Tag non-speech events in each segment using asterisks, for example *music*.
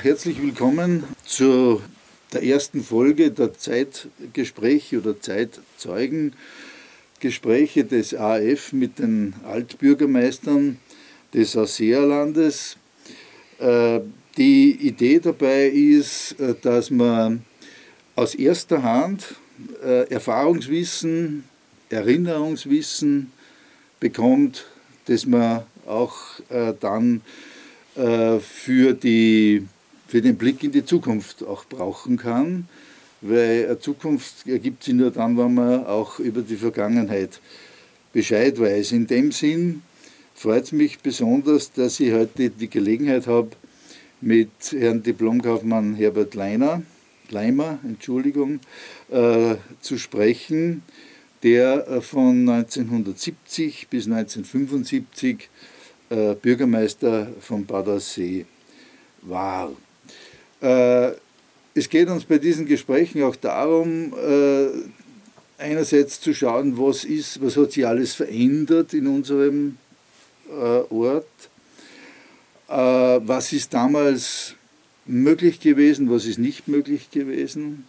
Herzlich willkommen zu der ersten Folge der Zeitgespräche oder Zeitzeugengespräche des AF mit den Altbürgermeistern des Ausseerlandes. Äh, die Idee dabei ist, äh, dass man aus erster Hand äh, Erfahrungswissen, Erinnerungswissen bekommt, das man auch dann für die für den Blick in die Zukunft auch brauchen kann, weil eine Zukunft ergibt sich nur dann, wenn man auch über die Vergangenheit Bescheid weiß. In dem Sinn freut es mich besonders, dass ich heute die Gelegenheit habe, mit Herrn Diplomkaufmann Herbert Leiner, Leimer Entschuldigung, äh, zu sprechen, der äh, von 1970 bis 1975 äh, Bürgermeister von Badersee war. Äh, es geht uns bei diesen Gesprächen auch darum, äh, einerseits zu schauen, was ist, was hat sich alles verändert in unserem äh, Ort, was ist damals möglich gewesen, was ist nicht möglich gewesen.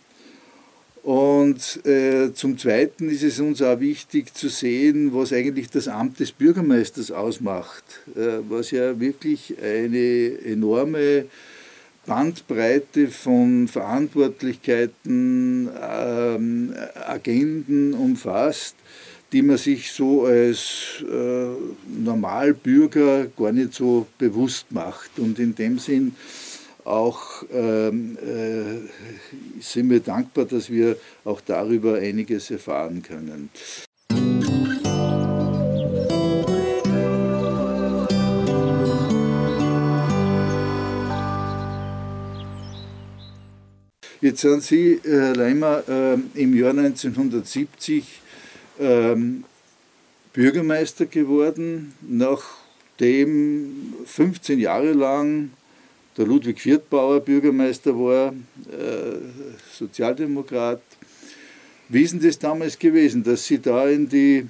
Und äh, zum Zweiten ist es uns auch wichtig zu sehen, was eigentlich das Amt des Bürgermeisters ausmacht, äh, was ja wirklich eine enorme Bandbreite von Verantwortlichkeiten, ähm, Agenden umfasst, die man sich so als äh, Normalbürger gar nicht so bewusst macht. Und in dem Sinn auch ähm, äh, sind wir dankbar, dass wir auch darüber einiges erfahren können. Jetzt sind Sie, Herr Leimer, äh, im Jahr 1970 ähm, Bürgermeister geworden, nachdem 15 Jahre lang der Ludwig Viertbauer Bürgermeister war, äh, Sozialdemokrat. Wie ist denn das damals gewesen, dass Sie da in die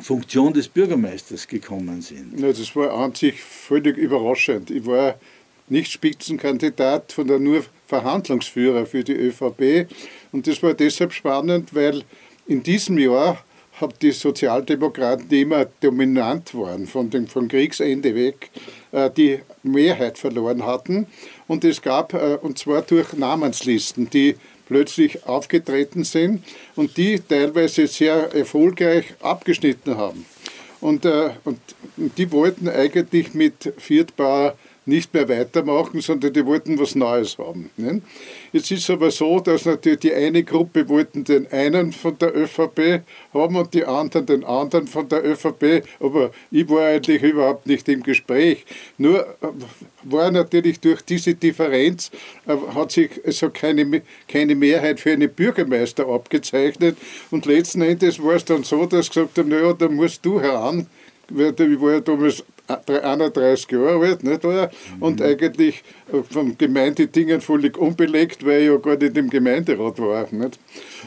Funktion des Bürgermeisters gekommen sind? Ja, das war an sich völlig überraschend. Ich war nicht Spitzenkandidat, sondern nur Verhandlungsführer für die ÖVP. Und das war deshalb spannend, weil in diesem Jahr haben die Sozialdemokraten, die immer dominant waren, von dem von Kriegsende weg, äh, die Mehrheit verloren hatten. Und es gab, äh, und zwar durch Namenslisten, die plötzlich aufgetreten sind und die teilweise sehr erfolgreich abgeschnitten haben. Und, äh, und die wollten eigentlich mit Viertbauer nicht mehr weitermachen, sondern die wollten was Neues haben. Ne? Jetzt ist es aber so, dass natürlich die eine Gruppe wollten den einen von der ÖVP haben und die anderen den anderen von der ÖVP, aber ich war eigentlich überhaupt nicht im Gespräch. Nur äh, war natürlich durch diese Differenz, äh, hat sich also keine, keine Mehrheit für einen Bürgermeister abgezeichnet und letzten Endes war es dann so, dass gesagt haben, naja, da musst du heran, ich war ja damals 31 Jahre alt, nicht wahr? Und mhm. eigentlich von Gemeindedingen völlig unbelegt, weil ich ja gar nicht im Gemeinderat war. Nicht?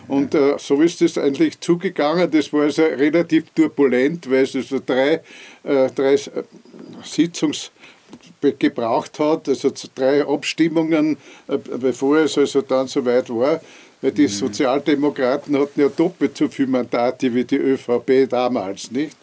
Und äh, so ist es eigentlich zugegangen. Das war also relativ turbulent, weil es also drei, äh, drei äh, Sitzungs gebraucht hat, also drei Abstimmungen, äh, bevor es also dann soweit war weil die mhm. Sozialdemokraten hatten ja doppelt so viele Mandate wie die ÖVP damals, nicht?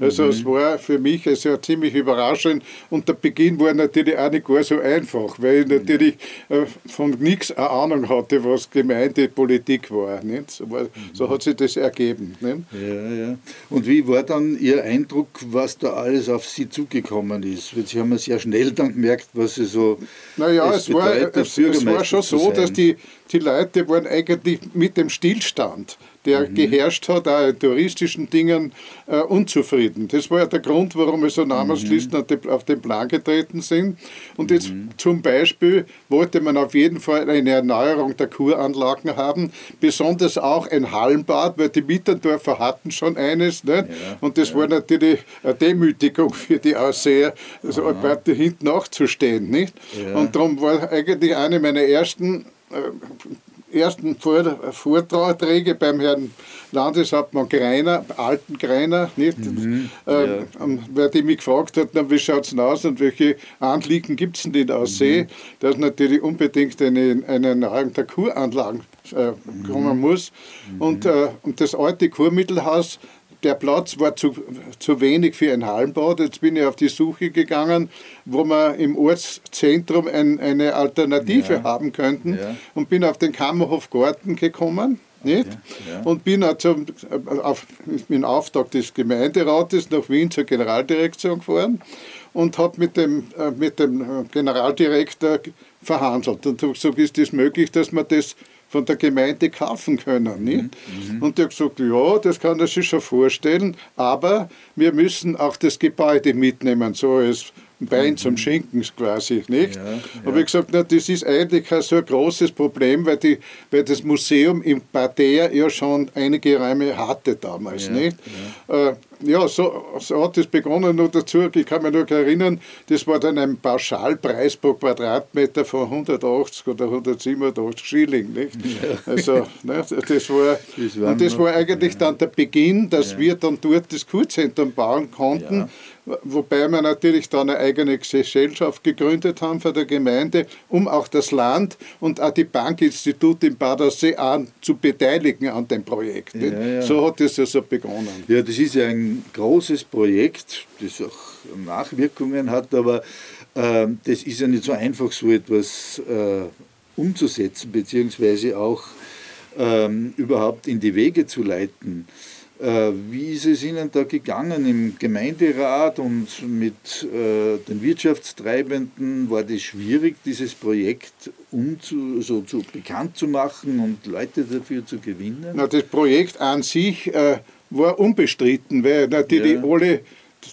Also mhm. es war für mich also ziemlich überraschend und der Beginn war natürlich auch nicht gar so einfach, weil ich natürlich äh, von nichts eine Ahnung hatte, was Gemeindepolitik war. Nicht? So, war, so hat sich das ergeben. Nicht? Ja, ja. Und wie war dann Ihr Eindruck, was da alles auf Sie zugekommen ist? Sie haben ja sehr schnell dann gemerkt, was Sie so. Naja, es, es, war, es, es war schon so, dass die, die Leute waren eigentlich mit dem Stillstand der mhm. geherrscht hat, auch in touristischen Dingen, äh, unzufrieden. Das war ja der Grund, warum wir so Namenslisten mhm. auf den Plan getreten sind. Und jetzt mhm. zum Beispiel wollte man auf jeden Fall eine Erneuerung der Kuranlagen haben, besonders auch ein Hallenbad, weil die Mitterndorfer hatten schon eines. Nicht? Ja, und das ja. war natürlich eine Demütigung für die Ausseher, so ein paar hinten nachzustehen. Nicht? Ja. Und darum war eigentlich eine meiner ersten äh, ersten Vorträge beim Herrn Landeshauptmann Greiner, alten Greiner, nicht? Mhm, äh, ja. Weil die mich gefragt hat, na, wie schaut es denn aus und welche Anliegen gibt es denn in der See, mhm. dass natürlich unbedingt eine, eine Erneuerung der Kuranlagen äh, kommen mhm. muss. Mhm. Und, äh, und das alte Kurmittelhaus der Platz war zu, zu wenig für ein Hallenbad. Jetzt bin ich auf die Suche gegangen, wo wir im Ortszentrum ein, eine Alternative ja. haben könnten ja. und bin auf den Kammerhof Garten gekommen. Nicht? Ja. Und bin auch zum, auf, in Auftrag des Gemeinderates nach Wien zur Generaldirektion gefahren und habe mit dem, äh, mit dem Generaldirektor verhandelt und habe gesagt, ist das möglich, dass man das von der Gemeinde kaufen können. Nicht? Mhm. Und der hat gesagt, ja, das kann er sich schon vorstellen, aber wir müssen auch das Gebäude mitnehmen, so als Bein mhm. zum Schinken quasi, nicht? Ja, ja. Aber ich gesagt, na, das ist eigentlich kein so großes Problem, weil, die, weil das Museum im Parterre ja schon einige Räume hatte damals, ja, nicht? Ja. Äh, ja, so, so hat es begonnen. Nur dazu, ich kann mich noch erinnern, das war dann ein Pauschalpreis pro Quadratmeter von 180 oder 187 Schilling. Nicht? Ja. Also, ne, das, war, das, und das war eigentlich ja. dann der Beginn, dass ja. wir dann dort das Kurzentrum bauen konnten. Wobei wir natürlich dann eine eigene Gesellschaft gegründet haben für die Gemeinde, um auch das Land und auch die Bankinstitute in Bad Aussee zu beteiligen an dem Projekt. So hat es also begonnen. Ja, das ist ja ein großes Projekt, das auch Nachwirkungen hat, aber äh, das ist ja nicht so einfach, so etwas äh, umzusetzen, beziehungsweise auch ähm, überhaupt in die Wege zu leiten. Äh, wie ist es Ihnen da gegangen im Gemeinderat und mit äh, den Wirtschaftstreibenden? War das schwierig, dieses Projekt umzu, so zu, bekannt zu machen und Leute dafür zu gewinnen? Na, das Projekt an sich äh, war unbestritten, weil natürlich ja. alle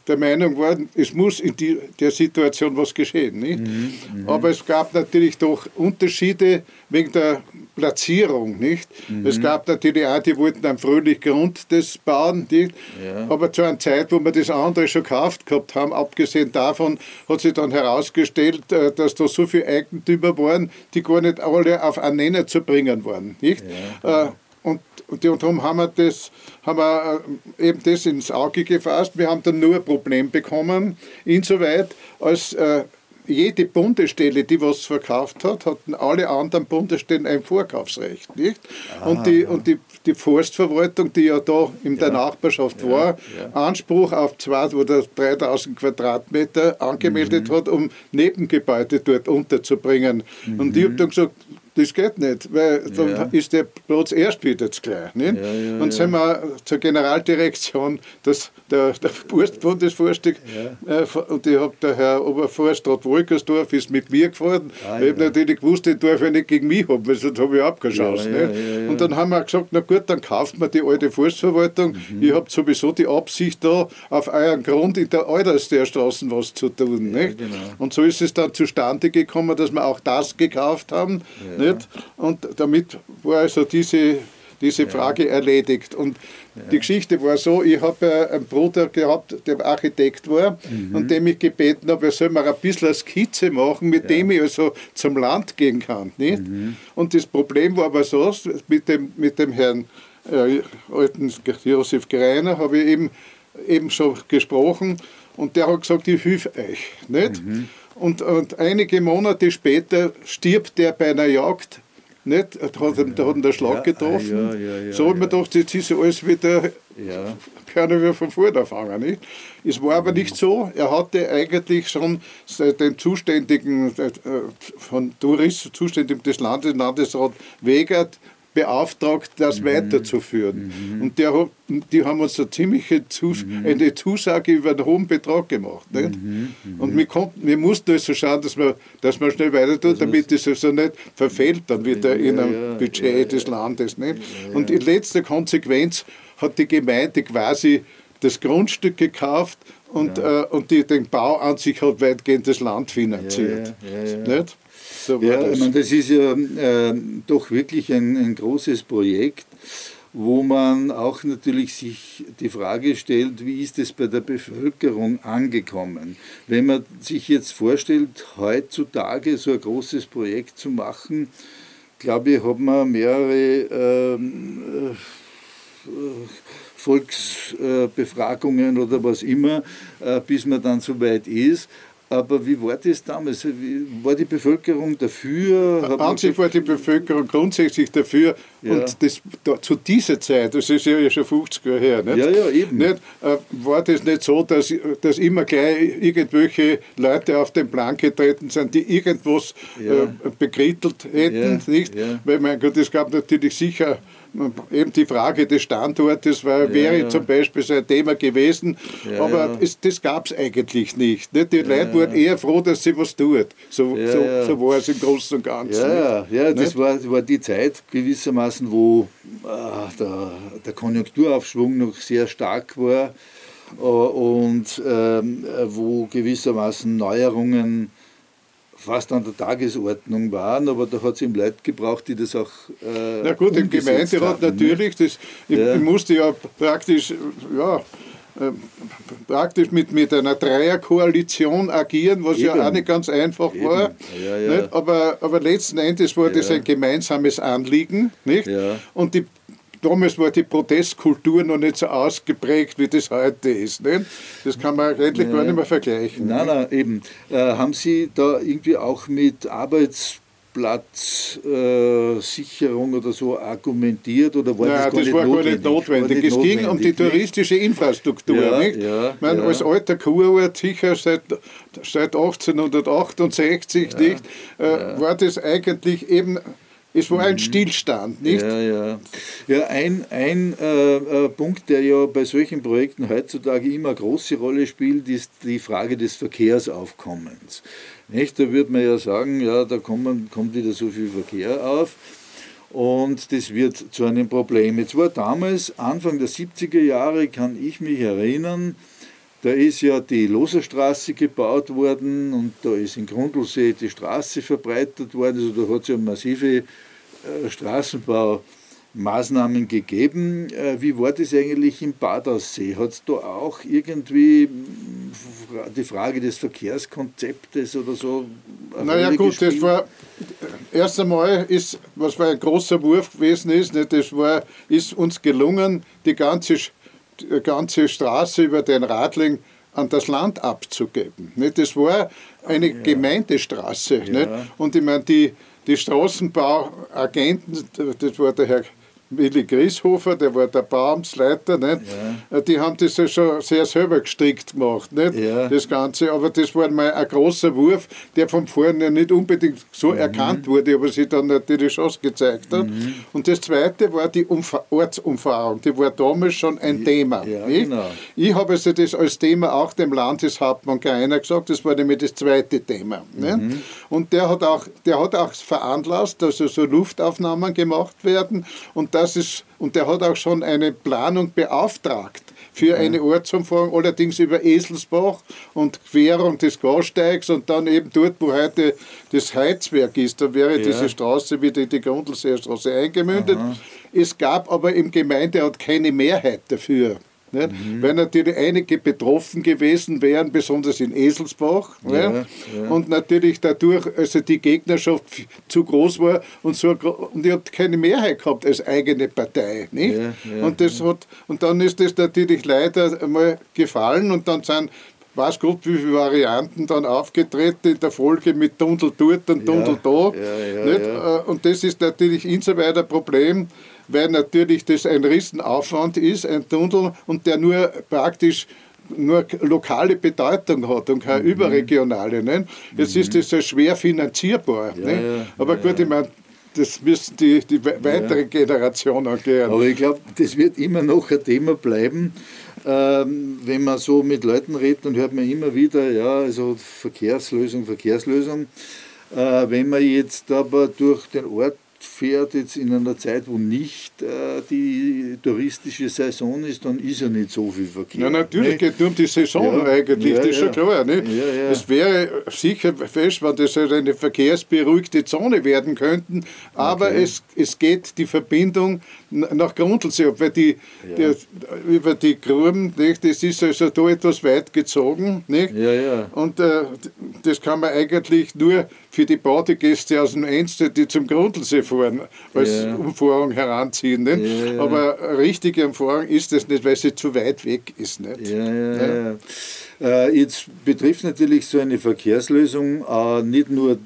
der Meinung waren, es muss in die, der Situation was geschehen. Mhm, mhm, Aber es gab natürlich doch Unterschiede wegen der Platzierung. Nicht? Mhm. Es gab natürlich auch, die wollten am fröhlich Grund das bauen. Nicht? Ja. Aber zu einer Zeit, wo wir das andere schon gekauft gehabt haben, abgesehen davon, hat sich dann herausgestellt, äh, dass da so viele Eigentümer waren, die gar nicht alle auf einen Nenner zu bringen waren. Nicht? Ja. Äh, und, und darum haben wir, das, haben wir äh, eben das ins Auge gefasst. Wir haben dann nur ein Problem bekommen, insoweit als äh, jede Bundesstelle, die was verkauft hat, hatten alle anderen Bundesstellen ein Vorkaufsrecht. Nicht? Ah, und die, ja. und die, die Forstverwaltung, die ja da in der ja. Nachbarschaft ja, war, Anspruch auf 2 oder 3000 Quadratmeter angemeldet mhm. hat, um Nebengebäude dort unterzubringen. Mhm. Und ich habe dann gesagt, das geht nicht, weil dann ja. ist der Platz erst wieder zu klein. Nicht? Ja, ja, und sind wir zur Generaldirektion, das, der, der Bundesvorstand äh, und ich habe der Herr Oberforstrat Wolkersdorf ist mit mir gefahren. Ah, ich habe natürlich gewusst, den darf ich nicht gegen mich haben, weil sonst habe ich abgeschaut. Und dann haben wir gesagt, na gut, dann kauft man die alte Forstverwaltung. Mhm. Ihr habt sowieso die Absicht da, auf euren Grund in der Straße was zu tun. Nicht? Genau. Und so ist es dann zustande gekommen, dass wir auch das gekauft haben. Nicht? Und damit war also diese, diese Frage erledigt. Und die Geschichte war so, ich habe einen Bruder gehabt, der Architekt war mhm. und dem ich gebeten habe, er soll mir ein bisschen eine Skizze machen, mit ja. dem ich also zum Land gehen kann. Nicht? Mhm. Und das Problem war aber so, mit dem, mit dem Herrn äh, alten Josef Greiner habe ich eben, eben schon gesprochen und der hat gesagt, ich helfe euch. Nicht? Mhm. Und, und einige Monate später stirbt der bei einer Jagd. Nicht? Da hat, ja, da hat ihn der Schlag ja, getroffen. Ja, so hat man gedacht, jetzt ist alles wieder, können wir von vorne anfangen. Nicht? Es war aber nicht so. Er hatte eigentlich schon den zuständigen äh, von Tourismus, zuständigen des Landes, Landesrat Wegert, beauftragt, das mhm. weiterzuführen. Mhm. Und der, die haben uns eine ziemliche Zus mhm. eine Zusage über einen hohen Betrag gemacht. Nicht? Mhm. mhm. Und wir, konnten, wir mussten also schauen, dass wir, dass schnell weiter tun, damit es also nicht verfällt dann wieder ja, in einem ja, Budget ja, des Landes. Nicht? Und in letzter Konsequenz hat die Gemeinde quasi das Grundstück gekauft und, äh, und die, den Bau an sich hat weitgehend das Land finanziert. Nicht? So ja, das. Ich meine, das ist ja äh, doch wirklich ein, ein großes Projekt, wo man auch natürlich sich die Frage stellt, wie ist es bei der Bevölkerung angekommen? Wenn man sich jetzt vorstellt, heutzutage so ein großes Projekt zu machen, glaube ich, hat man mehrere ähm, äh, Volksbefragungen oder was immer, äh, bis man dann so weit ist. Aber wie war das damals? War die Bevölkerung dafür? An sich war die Bevölkerung grundsätzlich dafür. Ja. Und das, da, zu dieser Zeit, das ist ja schon 50 Jahre her, nicht? Ja, ja, eben. Nicht, äh, war das nicht so, dass, dass immer gleich irgendwelche Leute auf den Plan getreten sind, die irgendwas ja. äh, bekrittelt hätten, nicht? Weil, mein Gott, es gab natürlich sicher eben die Frage des Standortes war, ja, wäre ja. zum Beispiel so ein Thema gewesen, ja, aber es, das gab es eigentlich nicht. nicht? Die Leute wurden eher froh, dass sie was tut. So, so, so war es im Großen und Ganzen. Ja, ja das war, war die Zeit gewissermaßen, wo äh, der, der Konjunkturaufschwung noch sehr stark war äh, und ähm, wo gewissermaßen Neuerungen fast an der Tagesordnung waren, aber da hat es ihm Leute gebraucht, die das auch. Äh, Na gut, im Gemeinderat hatten, natürlich. Das, ich, ja. ich, musste ja praktisch, ja, äh, praktisch mit, mit einer Dreierkoalition agieren, was Eben. ja auch nicht ganz einfach Eben. war. Ja, ja. Aber, aber letzten Endes war das ein gemeinsames Anliegen. Nicht? Und die damals war die Protestkultur noch nicht so ausgeprägt, wie das heute ist. Nicht? Das kann man eigentlich ja. gar nicht mehr vergleichen. Nein, nein, eben. Äh, haben Sie da irgendwie auch mit Arbeitsplatzsicherung äh, oder so argumentiert oder war Nein, das, gar das nicht war notwendig? gar nicht notwendig. es notwendig, ging um die touristische Infrastruktur. Ja, nicht? Ja, meine, ja. Als alter Kurort, sicher seit, seit 1868 nicht, äh, war das eigentlich eben es war ein mhm. Stillstand, nicht? Ja, ja. ja ein ein äh, äh, Punkt, der ja bei solchen Projekten heutzutage immer eine große Rolle spielt, ist die Frage des Verkehrsaufkommens. Nicht? Da würde man ja sagen, ja, da kommt, kommt wieder so viel Verkehr auf und das wird zu einem Problem. Jetzt war damals, Anfang der 70er Jahre, kann ich mich erinnern, da ist ja die Loserstraße gebaut worden und da ist in Grundlsee die Straße verbreitert worden. Also da hat es ja massive äh, Straßenbaumaßnahmen gegeben. Äh, wie war das eigentlich im Badaussee? Hat es da auch irgendwie die Frage des Verkehrskonzeptes oder so? Naja gut, gespielt? das war erst einmal ist, was war ein großer Wurf gewesen ist, nicht, das war, ist uns gelungen, die ganze die ganze Straße über den Radling an das Land abzugeben. Nicht? Das war eine ja. Gemeindestraße. Ja. Nicht? Und ich meine, die, die Straßenbauagenten, das war der Herr Willi Grieshofer, der war der Bauamtsleiter, nicht? Ja. die haben das ja schon sehr selber gestrickt gemacht, nicht? Ja. das Ganze. Aber das war mal ein großer Wurf, der von vorne nicht unbedingt so mhm. erkannt wurde, aber sich dann natürlich schon gezeigt hat. Mhm. Und das Zweite war die Umfa Ortsumfahrung, die war damals schon ein ja. Thema. Genau. Ich habe also das als Thema auch dem Landeshauptmann Greiner gesagt, das war nämlich das zweite Thema. Mhm. Und der hat, auch, der hat auch veranlasst, dass also so Luftaufnahmen gemacht werden und das ist, und der hat auch schon eine Planung beauftragt für eine Ortsumfahrung, allerdings über Eselsbach und Querung des Gassteigs und dann eben dort, wo heute das Heizwerk ist, da wäre ja. diese Straße wieder in die Grundlseestraße eingemündet. Aha. Es gab aber im Gemeinderat keine Mehrheit dafür. Nicht? Mhm. Weil natürlich einige betroffen gewesen wären, besonders in Eselsbach. Ja, ja. Und natürlich dadurch also die Gegnerschaft zu groß war und, so, und die hat keine Mehrheit gehabt als eigene Partei. Nicht? Ja, und, das hat, und dann ist das natürlich leider einmal gefallen und dann sind weiß Gott, wie viele Varianten dann aufgetreten in der Folge mit Tunnel dort und Tunnel da. Ja, und das ist natürlich insoweit ein Problem, weil natürlich das ein Riesenaufwand ist, ein Tunnel, und der nur praktisch nur lokale Bedeutung hat und keine mhm. überregionale. Ne? Jetzt mhm. ist das ja schwer finanzierbar. Ja, ne? ja, Aber gut, ich meine, das müssen die, die weitere Generation angehen. Aber ich glaube, das wird immer noch ein Thema bleiben. Ähm, wenn man so mit Leuten redet, dann hört man immer wieder, ja, also Verkehrslösung, Verkehrslösung. Äh, wenn man jetzt aber durch den Ort fährt jetzt in einer Zeit, wo nicht äh, die touristische Saison ist, dann ist ja nicht so viel Verkehr. Ja, natürlich geht es nur um die Saison ja, eigentlich, ja, das ist ja. schon klar. Nicht? Es wäre sicher fest, wenn das eine verkehrsberuhigte Zone werden könnte, aber okay. es, es geht die Verbindung nach Grundlsee, weil die, die, über die Gruben, nicht, das ist also da etwas weit gezogen. Nicht? Ja, ja. Und äh, das kann man eigentlich nur für die Badegäste aus dem Enste, die zum Grundlsee fahren, als ja. Umfahrung heranziehen. Ja, ja. Aber richtige Umfahrung ist es nicht, weil sie zu weit weg ist. Nicht? Ja, ja, äh, jetzt betrifft natürlich so eine Verkehrslösung äh, nicht nur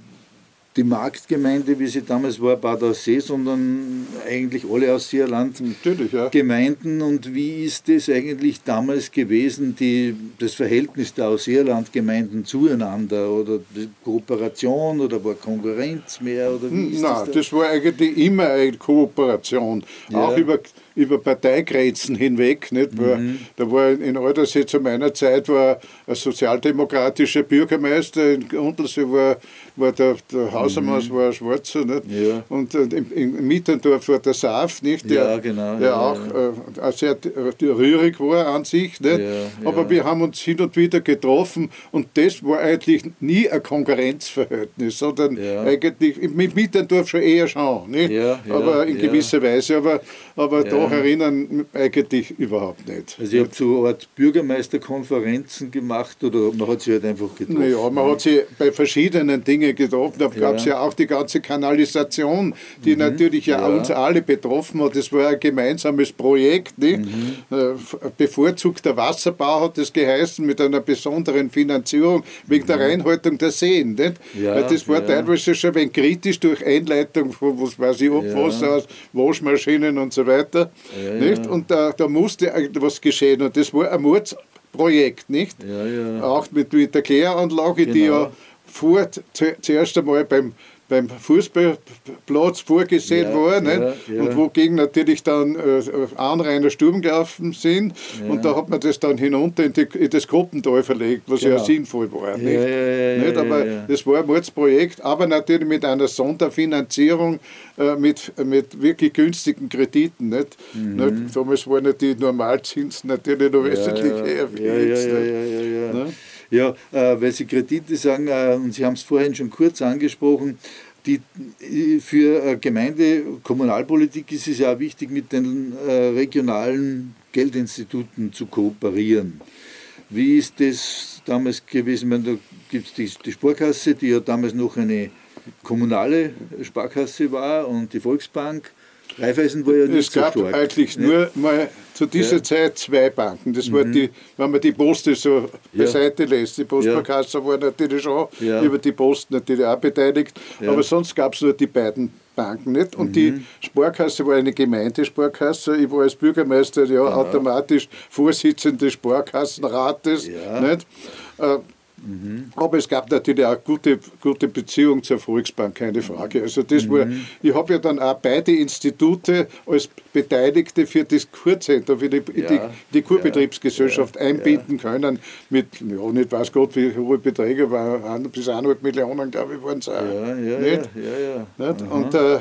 die Marktgemeinde, wie sie damals war, Bad Aussee, sondern eigentlich alle aus Sierland ja. Gemeinden. Und wie ist das eigentlich damals gewesen, die, das Verhältnis der Ausseerland Gemeinden zueinander? Oder die Kooperation oder war Konkurrenz mehr? Oder wie ist Nein, das, da? das war eigentlich immer eine Kooperation. Ja. Auch über über Parteigrenzen hinweg. Nicht? Mhm. Da war in Aldersee zu meiner Zeit war ein sozialdemokratischer Bürgermeister, in Untersee war, war der, der Hausamaus mhm. war ein Schwarzer. Nicht? Ja. Und in, in Mittendorf war der Saaf, nicht? der, ja, genau, der ja, auch. Äh, sehr rührig war an sich. Nicht? Aber wir haben uns hin und wieder getroffen und das war eigentlich nie ein Konkurrenzverhältnis, sondern eigentlich mit Mittendorf schon eher schon. Nicht? aber in gewisser Weise. Aber, aber da noch erinnern, eigentlich überhaupt nicht. Also, ihr habt so eine Art Bürgermeisterkonferenzen gemacht oder man hat sie halt einfach getroffen? Naja, man hat sie bei verschiedenen Dingen getroffen. Da gab es ja auch die ganze Kanalisation, die mhm. natürlich ja, ja, uns alle betroffen hat. Das war ein gemeinsames Projekt. Nicht? Mhm. Äh, bevorzugter Wasserbau hat das geheißen mit einer besonderen Finanzierung wegen mhm. der Reinhaltung der Seen. Nicht? Ja, das war ja. teilweise schon ein kritisch durch Einleitung von was weiß ich, Abwasser aus Waschmaschinen und so weiter. Ja, nicht? Und da, da musste etwas geschehen und das war ein Mordsprojekt, nicht? Auch mit, mit der Kläranlage, genau. die ja vor, zuerst einmal beim beim Fußballplatz vorgesehen ja, war, ja, ja. und wogegen natürlich dann äh, Anrainer Sturm gelaufen sind. Und da hat man das dann hinunter in, die, in das Gruppental verlegt, was genau. ja sinnvoll war. Nicht? nicht? Aber das war ein Mordsprojekt, aber natürlich mit einer Sonderfinanzierung, äh, mit, mit wirklich günstigen Krediten. Nicht? Mhm. Nicht? Damals waren die Normalzinsen natürlich noch wesentlich höher wie jetzt. Ja, äh, weil Sie Kredite sagen, äh, und Sie haben es vorhin schon kurz angesprochen, die, für äh, Gemeinde, Kommunalpolitik ist es ja auch wichtig, mit den äh, regionalen Geldinstituten zu kooperieren. Wie ist das damals gewesen? Meine, da gibt es die, die Sparkasse, die ja damals noch eine kommunale Sparkasse war und die Volksbank. Raiffeisen war ja nicht es so stark. Gab eigentlich ne? nur mal zu dieser ja. Zeit zwei Banken. Das mhm. war die, wenn man die Post so beiseite ja. lässt. Die Postbarkasse ja. war natürlich schon über die Post natürlich auch beteiligt, aber sonst gab es nur die beiden Banken nicht. Und mhm. die Sparkasse war eine Gemeindesparkasse. Ich war als Bürgermeister ja automatisch Vorsitzender des Sparkassenrates. Nicht? Mhm. Aber es gab natürlich auch gute, gute Beziehung zur Volksbank, keine Frage. Also das mhm. war, ich habe ja dann auch beide Institute als Beteiligte für das Kurzcenter, für die, ja, die, die Kurbetriebsgesellschaft ja, einbinden ja. können mit, ja, nicht weiß Gott, wie hohe Beträge, aber bis 1,5 Millionen, glaube ich, waren es auch. Ja, ja, nicht? ja. ja, nicht? Und, äh,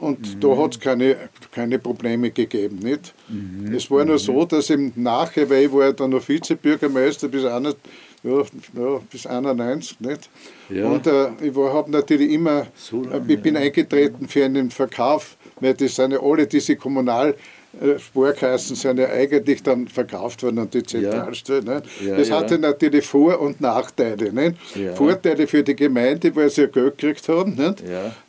und mhm. da hat es keine, keine Probleme gegeben. Nicht? Mhm. Es war nur so, dass im Nachhinein, weil ich war ja dann noch Vizebürgermeister bis 1, ja, ja, bis 91. Nicht? Ja. Und äh, ich habe natürlich immer, so lange, äh, ich bin ja. eingetreten für einen Verkauf, weil das sind ja alle diese Kommunal- Sparkassen sind ja eigentlich dann verkauft worden an die Zentralstelle. Ja. Ja, das hatte ja. natürlich Vor- und Nachteile. Nicht? Vorteile für die Gemeinde, weil sie ja Geld gekriegt haben?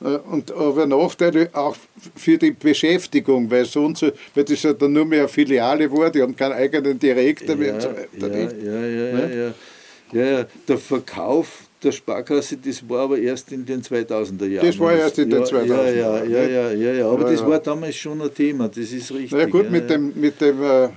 Äh, und, aber Nachteile auch für die Beschäftigung, weil, sonst, weil das ja dann nur mehr eine Filiale war, die haben keinen eigenen Direktor mehr und so weiter. Ja, der Verkauf der Sparkasse, das war aber erst in den 2000er Jahren. Das war erst in den 2000er Jahren. Ja, ja, ja, ja, ja, aber das war damals schon ein Thema, das ist richtig. Na gut, mit dem, mit dem äh,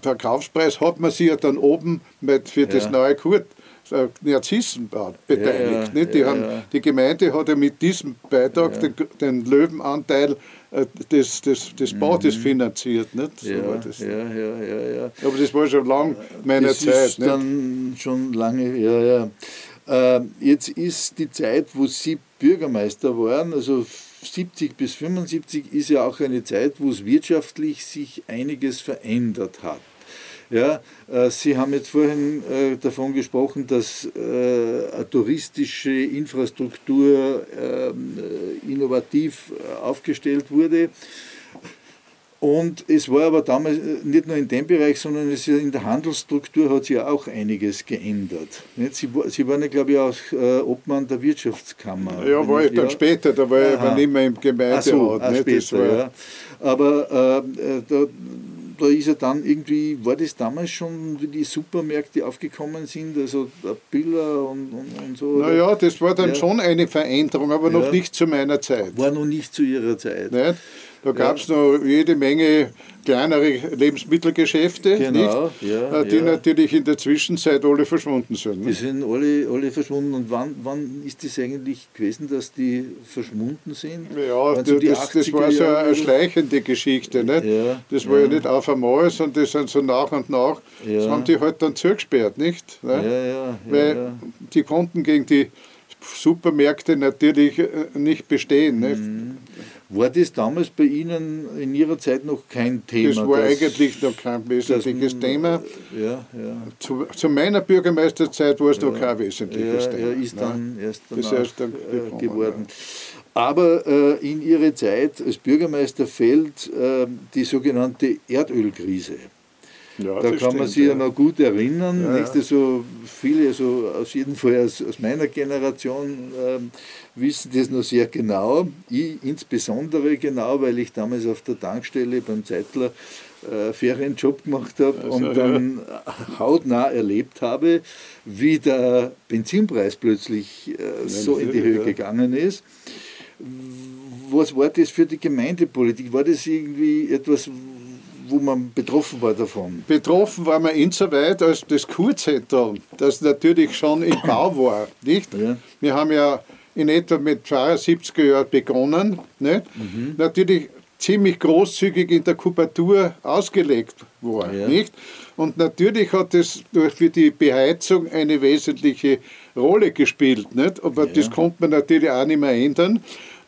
Verkaufspreis hat man sich ja dann oben mit, für das neue Kurt äh, Narzissenbad beteiligt. Ja, ja, die, haben, die Gemeinde hat ja mit diesem Beitrag den, den Löwenanteil äh, des, des, des Bades mhm. finanziert. Nicht? So ja, das. Ja, ja, ja, ja. Aber das war schon lang meiner das Zeit. Ist nicht? dann schon lange, ja, ja. Äh, jetzt ist die Zeit, wo Sie Bürgermeister waren, also 70 bis 75 ist ja auch eine Zeit, wo es wirtschaftlich sich einiges verändert hat. Ja, äh, Sie haben jetzt vorhin äh, davon gesprochen, dass äh, eine touristische Infrastruktur ähm, innovativ aufgestellt wurde. Und es war aber damals äh, nicht nur in dem Bereich, sondern es in der Handelsstruktur hat sich auch einiges geändert. Sie, Sie waren ja, glaube ich, auch äh, Obmann der Wirtschaftskammer. Ja, war ich dann ja, später, da war ich aber nicht mehr im Gemeinderat. So, später, ja. Aber äh, da, da ist ja dann irgendwie, war das damals schon, wie die Supermärkte aufgekommen sind, also der Biller und, und, und so? Naja, das war dann ja. schon eine Veränderung, aber ja. noch nicht zu meiner Zeit. War noch nicht zu Ihrer Zeit. Nicht? Da gab es noch jede Menge kleinere Lebensmittelgeschäfte, genau? Ja, äh, die ja. natürlich in der Zwischenzeit alle verschwunden sind. Die sind alle, alle verschwunden. Und wann, wann ist das eigentlich gewesen, dass die verschwunden sind? Ja, das, das, war so eine schleichende Geschichte. Nicht? Ja, das war ja. nicht auf einmal, sondern die sind so nach und nach, das haben die halt dann zugesperrt, nicht? Ne? Ja, ja, Weil die konnten gegen die Supermärkte natürlich äh, nicht bestehen. Nicht? War das damals bei Ihnen in Ihrer Zeit noch kein Thema? Das war eigentlich noch kein wesentliches Thema. Ja, ja. Zu, zu, meiner Bürgermeisterzeit war es ja, noch kein wesentliches ja, Thema. Ja, ist dann erst danach erst dann gekommen, geworden. Aber äh, in Ihre Zeit als Bürgermeister fällt äh, die sogenannte Erdölkrise. Ja, da kann stimmt, man sich ja noch gut erinnern. Ja, nicht? Also viele, also aus jedem Fall aus, aus meiner Generation, äh, wissen das noch sehr genau. Ich insbesondere genau, weil ich damals auf der Tankstelle beim Zeitler äh, Ferienjob gemacht habe also, und dann ja. hautnah erlebt habe, wie der Benzinpreis plötzlich äh, so in die Höhe gegangen ist. Was war das für die Gemeindepolitik? War das irgendwie etwas, wo man betroffen war davon? Betroffen war man insoweit, als das Kurzzettel, das natürlich schon im Bau war. Nicht? Ja. Wir haben ja in etwa mit 72er Jahren begonnen. Nicht? Mhm. Natürlich ziemlich großzügig in der Kubatur ausgelegt war. Ja. Nicht? Und natürlich hat es für die Beheizung eine wesentliche Rolle gespielt. Nicht? Aber ja. das konnte man natürlich auch nicht mehr ändern.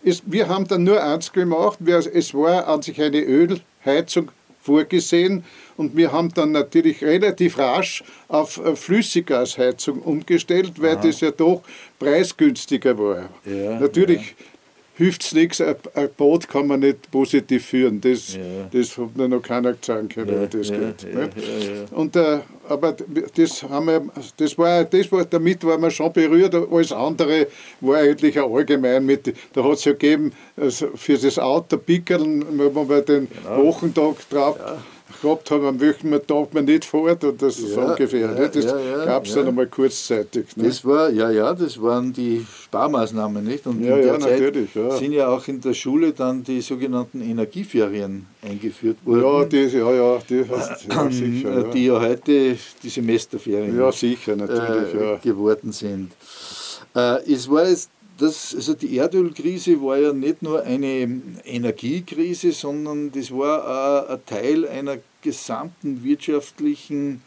wir haben dann nur eins gemacht, es war an sich eine Ölheizung vorgesehen und wir haben dann natürlich relativ rasch auf äh, Flüssiggasheizung umgestellt, weil Aha. das ja doch preisgünstiger war. Ja, natürlich hilft es nichts, ein, Boot kann man nicht positiv führen. Das, ja. das hat mir noch keiner gesagt, wie ja, das ja, geht. Ja, Und, äh, aber das, haben wir, das, war, das war, damit war man schon berührt. Alles andere war eigentlich allgemein mit, da hat es ja gegeben, also für das Auto Pickeln, wenn man den genau. Wochentag drauf gehabt haben, an welchem Tag man nicht fährt und das ja, so ungefähr. Ja, ne? Das ja, gab es dann einmal kurzzeitig. Ne? Das war, ja, ja, das waren die Sparmaßnahmen, nicht? Und ja, in der Zeit sind ja auch in der Schule dann die sogenannten Energieferien eingeführt worden. Ja, die, ja, ja, die, hast, ja, sicher, die ja heute die Semesterferien ja, sicher, natürlich, äh, geworden sind. Äh, es war jetzt das, also die Erdölkrise war ja nicht nur eine Energiekrise, sondern das war ein Teil einer gesamten wirtschaftlichen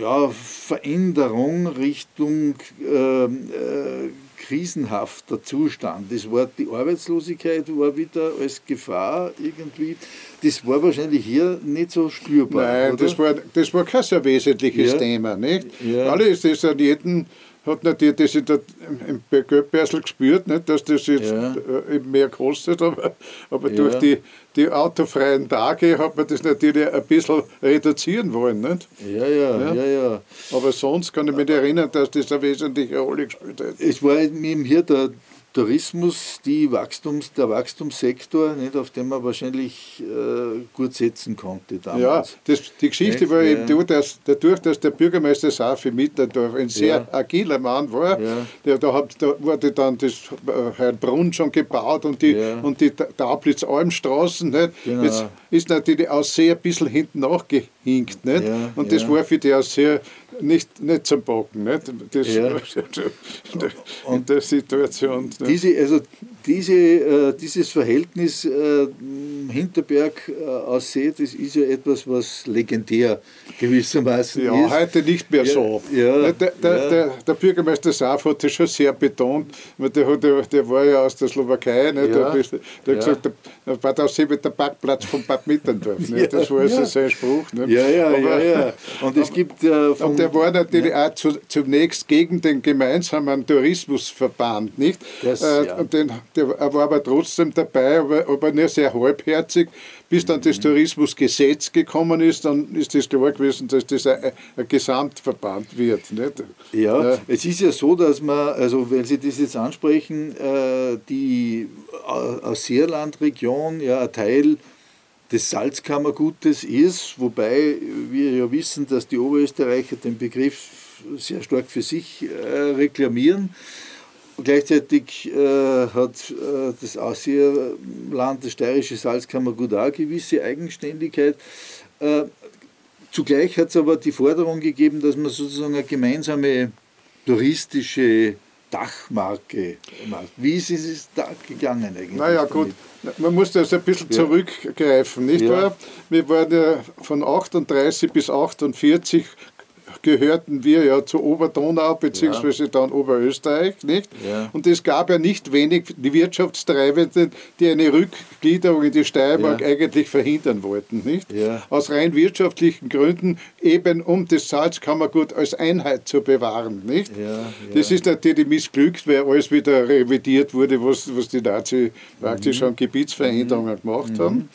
ja, Veränderung Richtung äh, äh, krisenhafter Zustand. Das war die Arbeitslosigkeit war wieder als Gefahr irgendwie. Das war wahrscheinlich hier nicht so spürbar. Nein, das war, das war kein so wesentliches ja. Thema. Nicht? Ja. Alles das an jedem hat natürlich das in der, im Geldbörsel gespürt, nicht, dass das jetzt ja. Äh, eben mehr kostet, aber, aber ja. durch die, die autofreien Tage hat man das natürlich ein bisschen reduzieren wollen. Nicht? Ja, ja, ja, ja. ja. Aber sonst kann ich mich erinnern, dass das eine wesentliche Rolle gespielt hat. Es war eben hier der, Tourismus die Wachstums, der Wachstumssektor, nicht, auf den man wahrscheinlich äh, gut setzen konnte damals. Ja, das, die Geschichte nicht? war ja. eben die, dass dadurch, dass der Bürgermeister Safi Mitterdorf ein sehr ja. agiler Mann war, ja. der, da, hat, da wurde dann das äh, Heilbrunn schon gebaut und die, ja. und die Taublitz-Almstraßen. Genau. Jetzt ist natürlich auch sehr ein bisschen hinten nachgehinkt. Nicht? und das war für die auch sehr nicht, nicht zum Bocken, nicht? Das, ja. *laughs* in der Situation. Diese, also diese, äh, dieses Verhältnis äh, Hinterberg äh, aussieht, das ist ja etwas, was legendär gewissermaßen ja, ist. Ja, heute nicht mehr so. Ja, der, der, ja. Der, der, Bürgermeister Saaf hat das schon sehr betont, weil der, der, der war ja aus der Slowakei, ne? der, der, der hat gesagt, da war das mit der Parkplatz von Bad Mitterndorf. Ne? *laughs* Das war also sein Spruch. Ne? Ja, ja, Aber, ja, ja. Und es *laughs* gibt äh, Und der war natürlich auch zu, zunächst gegen den gemeinsamen Tourismusverband, nicht? Das, äh, und den, der, er war aber trotzdem dabei, aber, aber nur sehr halbherzig 1949, bis dann das Tourismusgesetz gekommen ist, dann ist es klar gewesen, dass das ein, ein Gesamtverband wird. Nicht? Ja, ja, es ist ja so, dass man, also wenn Sie das jetzt ansprechen, äh, die Seerlandregion ja ein Teil des Salzkammergutes ist, wobei wir ja wissen, dass die Oberösterreicher den Begriff sehr stark für sich äh, reklamieren. Gleichzeitig äh, hat äh, das Aussieherland, das steirische Salzkammergut auch eine gewisse Eigenständigkeit. Äh, zugleich hat es aber die Forderung gegeben, dass man sozusagen eine gemeinsame touristische Dachmarke macht. Wie ist es da gegangen eigentlich? Naja, gut, man muss das ein bisschen ja. zurückgreifen, nicht ja. wahr? Wir waren ja von 38 bis 48 gehörten wir ja zu Oberdonau bzw. Ja. dann Oberösterreich, nicht? Ja. Und es gab ja nicht wenig die Wirtschaftstreibenden, die eine Rückgliederung in die Steiermark ja. eigentlich verhindern wollten, nicht? Aus rein wirtschaftlichen Gründen, eben um das Salzkammergut als Einheit zu bewahren, nicht? Das ist natürlich missglückt, weil alles wieder revidiert wurde, was, was die Nazi praktisch mhm. an Gebietsveränderungen mhm. gemacht haben.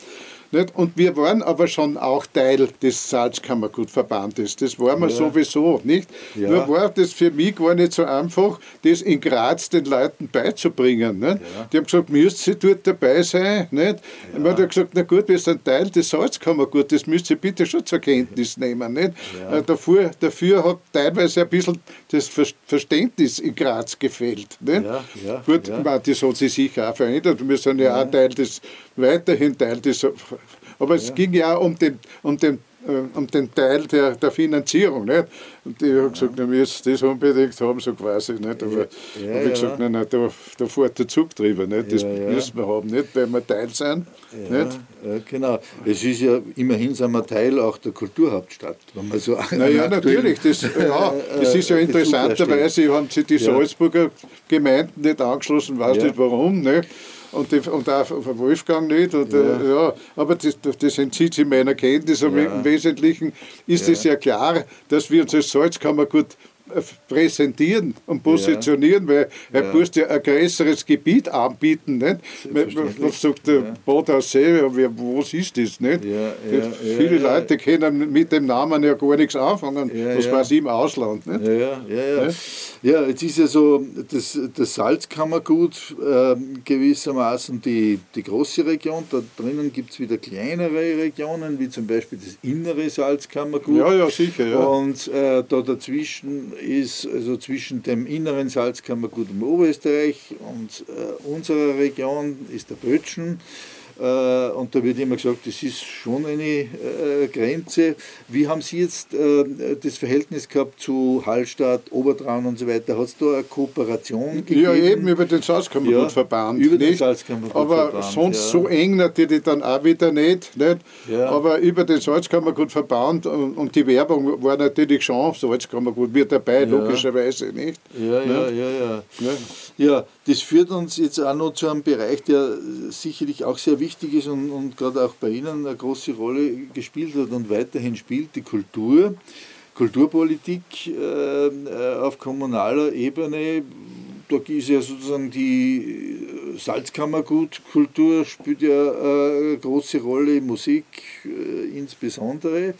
Nicht? Und wir waren aber schon auch Teil des Salzkammergutverbandes. Das waren wir ja. sowieso, nicht? Ja. Nur war das für mich gar nicht so einfach, das in Graz den Leuten beizubringen. Nicht? Ja. Die haben gesagt, müsst ihr dort dabei sein. Nicht? Ja. Man hat gesagt, na gut, wir sind Teil des Salzkammergutes, das müsst ihr bitte schon zur Kenntnis nehmen. Nicht? Äh, dafür, dafür hat teilweise ein bisschen das Verständnis in Graz gefehlt. Nicht? Ja. Gut, ja. das hat sich sicher auch verändert. Wir sind ja, auch Teil des, weiterhin Teil des aber es ging ja um den, um den äh, um den Teil der, der Finanzierung. Nicht? Und ich habe gesagt, ja. wir müssen das unbedingt haben, so quasi. Nicht? Aber ja, habe ich gesagt, nein, nein, da, da fährt der Zug drüber. Nicht? Das müssen wir haben, nicht, weil wir Teil sind. Nicht? genau. Es ist ja, immerhin sind wir Teil auch der Kulturhauptstadt. Wenn man so *laughs* naja, natürlich. Das, *laughs* ja, das ist ja interessanterweise, haben sich die Salzburger Gemeinden nicht angeschlossen, weiß nicht warum. Nicht? Und, die, und auch Wolfgang nicht. Und, ja. ja. aber das, das entzieht sich meiner Kenntnis. Aber ja. im Wesentlichen ist es ja. klar, dass wir uns als Salzkammergut präsentieren und positionieren, ja. weil er ja. muss ja ein größeres Gebiet anbieten. Nicht? Man sagt, der ja. Bodaussee, was ist das? Nicht? Ja, Viele Leute können mit dem Namen ja gar nichts anfangen, was weiß ich im Ausland. Nicht? Ja, ja, ja. ja, jetzt ist ja so das, das Salzkammergut äh, gewissermaßen die, die große Region. Da drinnen gibt es wieder kleinere Regionen, wie zum Beispiel das innere Salzkammergut. Ja, ja, sicher. Ja. Und äh, da dazwischen ist also zwischen dem inneren Salzkammergut im Oberösterreich und äh, unserer Region ist der Bötschen. Äh, und da wird immer gesagt, das ist schon eine äh, Grenze. Wie haben Sie jetzt äh, das Verhältnis gehabt zu Hallstatt, Obertraun und so weiter? Hat es da eine Kooperation gegeben? Ja, eben über den Salzkammergutverband. Ja, über den Salzkammergutverband. Aber sonst ja. so eng natürlich dann auch wieder nicht. nicht? Ja. Aber über den Salzkammergutverband und, und die Werbung war natürlich schon Salzkammergut mit dabei, logischerweise nicht. Ja, ja, ja, ja. Ja, das führt uns jetzt auch noch zu einem Bereich, der sicherlich auch sehr wichtig ist und, und gerade auch bei Ihnen eine große Rolle gespielt hat und weiterhin spielt, die Kultur. Kulturpolitik äh, auf kommunaler Ebene, da ist ja sozusagen die Salzkammergutkultur spielt ja eine große Rolle, Musik äh, insbesondere.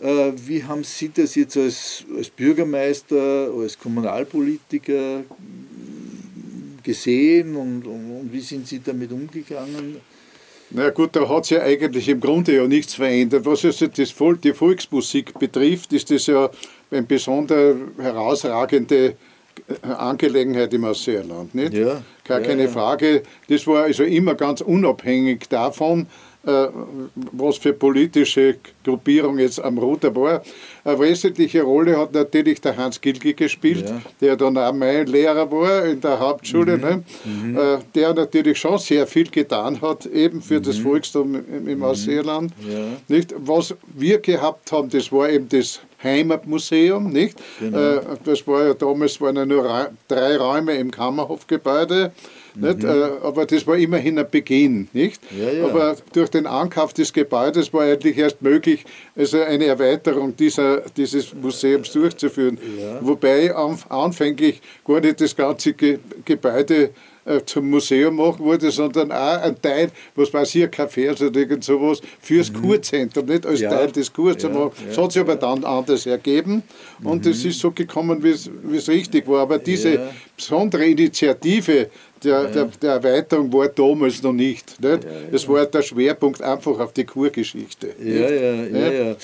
Äh, wie haben Sie das jetzt als, als Bürgermeister, als Kommunalpolitiker gesehen und, und, wie sind Sie damit umgegangen? Na gut, da hat sich ja eigentlich im Grunde ja nichts verändert. Was also das die Volksmusik betrifft, ist das ja eine besonders herausragende Angelegenheit im Ausseerland. Nicht? Ja, Gar keine ja. Frage. Das war also immer ganz unabhängig davon, äh, was für politische Gruppierung jetzt am Ruder war. Eine wesentliche Rolle hat natürlich der Hans Gilge gespielt, ja. der dann auch mein Lehrer war in der Hauptschule, mhm. ne? mhm. Äh, der natürlich schon sehr viel getan hat, eben für mhm. das Volkstum im. Mhm. Ja. Nicht? Was wir gehabt haben, das war eben das Heimatmuseum, nicht? Genau. Äh, das war ja damals waren ja nur drei Räume im Kammerhofgebäude. Nicht? Mhm. Aber das war immerhin ein Beginn. Nicht? Ja, ja. Aber durch den Ankauf des Gebäudes war eigentlich erst möglich, also eine Erweiterung dieser, dieses Museums durchzuführen. Ja. Wobei anfänglich gar nicht das ganze Ge Gebäude äh, zum Museum machen wollte, sondern auch ein Teil, was weiß ich, ein Café oder irgend sowas, fürs mhm. Kurzentrum, nicht als ja. Teil des Kurs zu machen. Das hat sich aber dann anders ergeben und es mhm. ist so gekommen, wie es richtig war. Aber diese besondere Initiative, der, der, der, Erweiterung war damals noch nicht. nicht? Es war der Schwerpunkt einfach auf die Kurgeschichte. Ja, ja, ja, ja.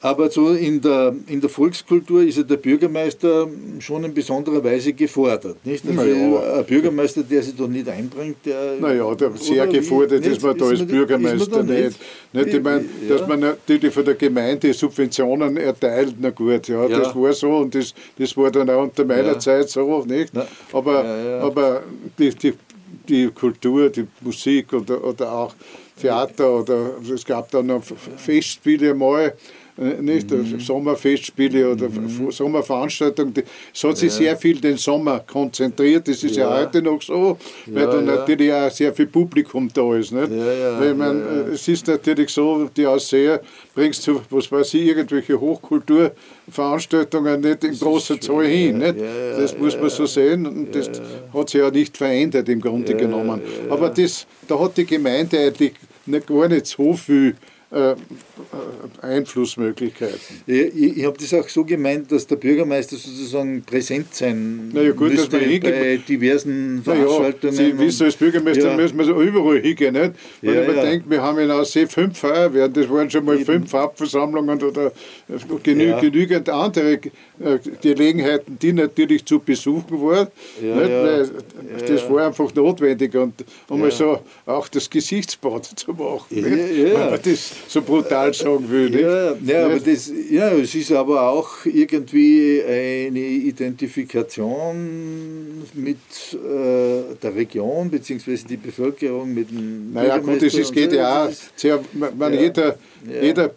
Aber so in der, in der Volkskultur ist ja der Bürgermeister schon in besonderer Weise gefordert. Nicht? Also naja. Ein Bürgermeister, der sich da nicht einbringt, der. Naja, der sehr gefordert ist man da als Bürgermeister nicht. nicht. nicht. Ich meine, ja. dass man natürlich von der Gemeinde Subventionen erteilt, na gut, ja, ja. das war so und das, das war dann auch unter meiner ja. Zeit so, nicht? Aber, aber die, die, die Kultur, die Musik oder, oder auch Theater oder es gab dann noch Festspiele mal nicht? Mhm. Sommerfestspiele oder mhm. Sommerveranstaltungen. Es hat sich ja. sehr viel den Sommer konzentriert. Das ist ja, ja heute noch so, weil ja, da natürlich auch sehr viel Publikum da ist. Nicht? weil man, Es ist natürlich so, die Ausseher bringst du, was weiß ich, irgendwelche Hochkulturveranstaltungen nicht in großer Zahl hin. Nicht? das muss man so sehen und das hat sich ja nicht verändert im Grunde genommen. Aber das, da hat die Gemeinde eigentlich nicht, gar nicht so viel äh, äh, Einflussmöglichkeiten. Ich, ich habe das auch so gemeint, dass der Bürgermeister sozusagen präsent sein naja, gut, müsste dass man bei diversen Veranstaltungen. Ja, Sie wissen, als Bürgermeister ja. müssen wir so überall hingehen. Nicht? Wenn ja, man ja. denkt, wir haben in Aussee fünf Feuerwehren, das waren schon mal Eben. fünf Hauptversammlungen oder genü ja. genügend andere äh, Gelegenheiten, die natürlich zu besuchen waren. Das war einfach notwendig und um mal so auch das Gesichtsbad *laughs* zu machen. Ja, das, so brutal sagen. Ja, ja, aber das, ja, es ist aber auch irgendwie eine Identifikation mit äh, der Region bzw. die Bevölkerung mit dem Naja gut, das ist, geht ja auch. Sehr, man, ja. Jeder, ja. jeder äh,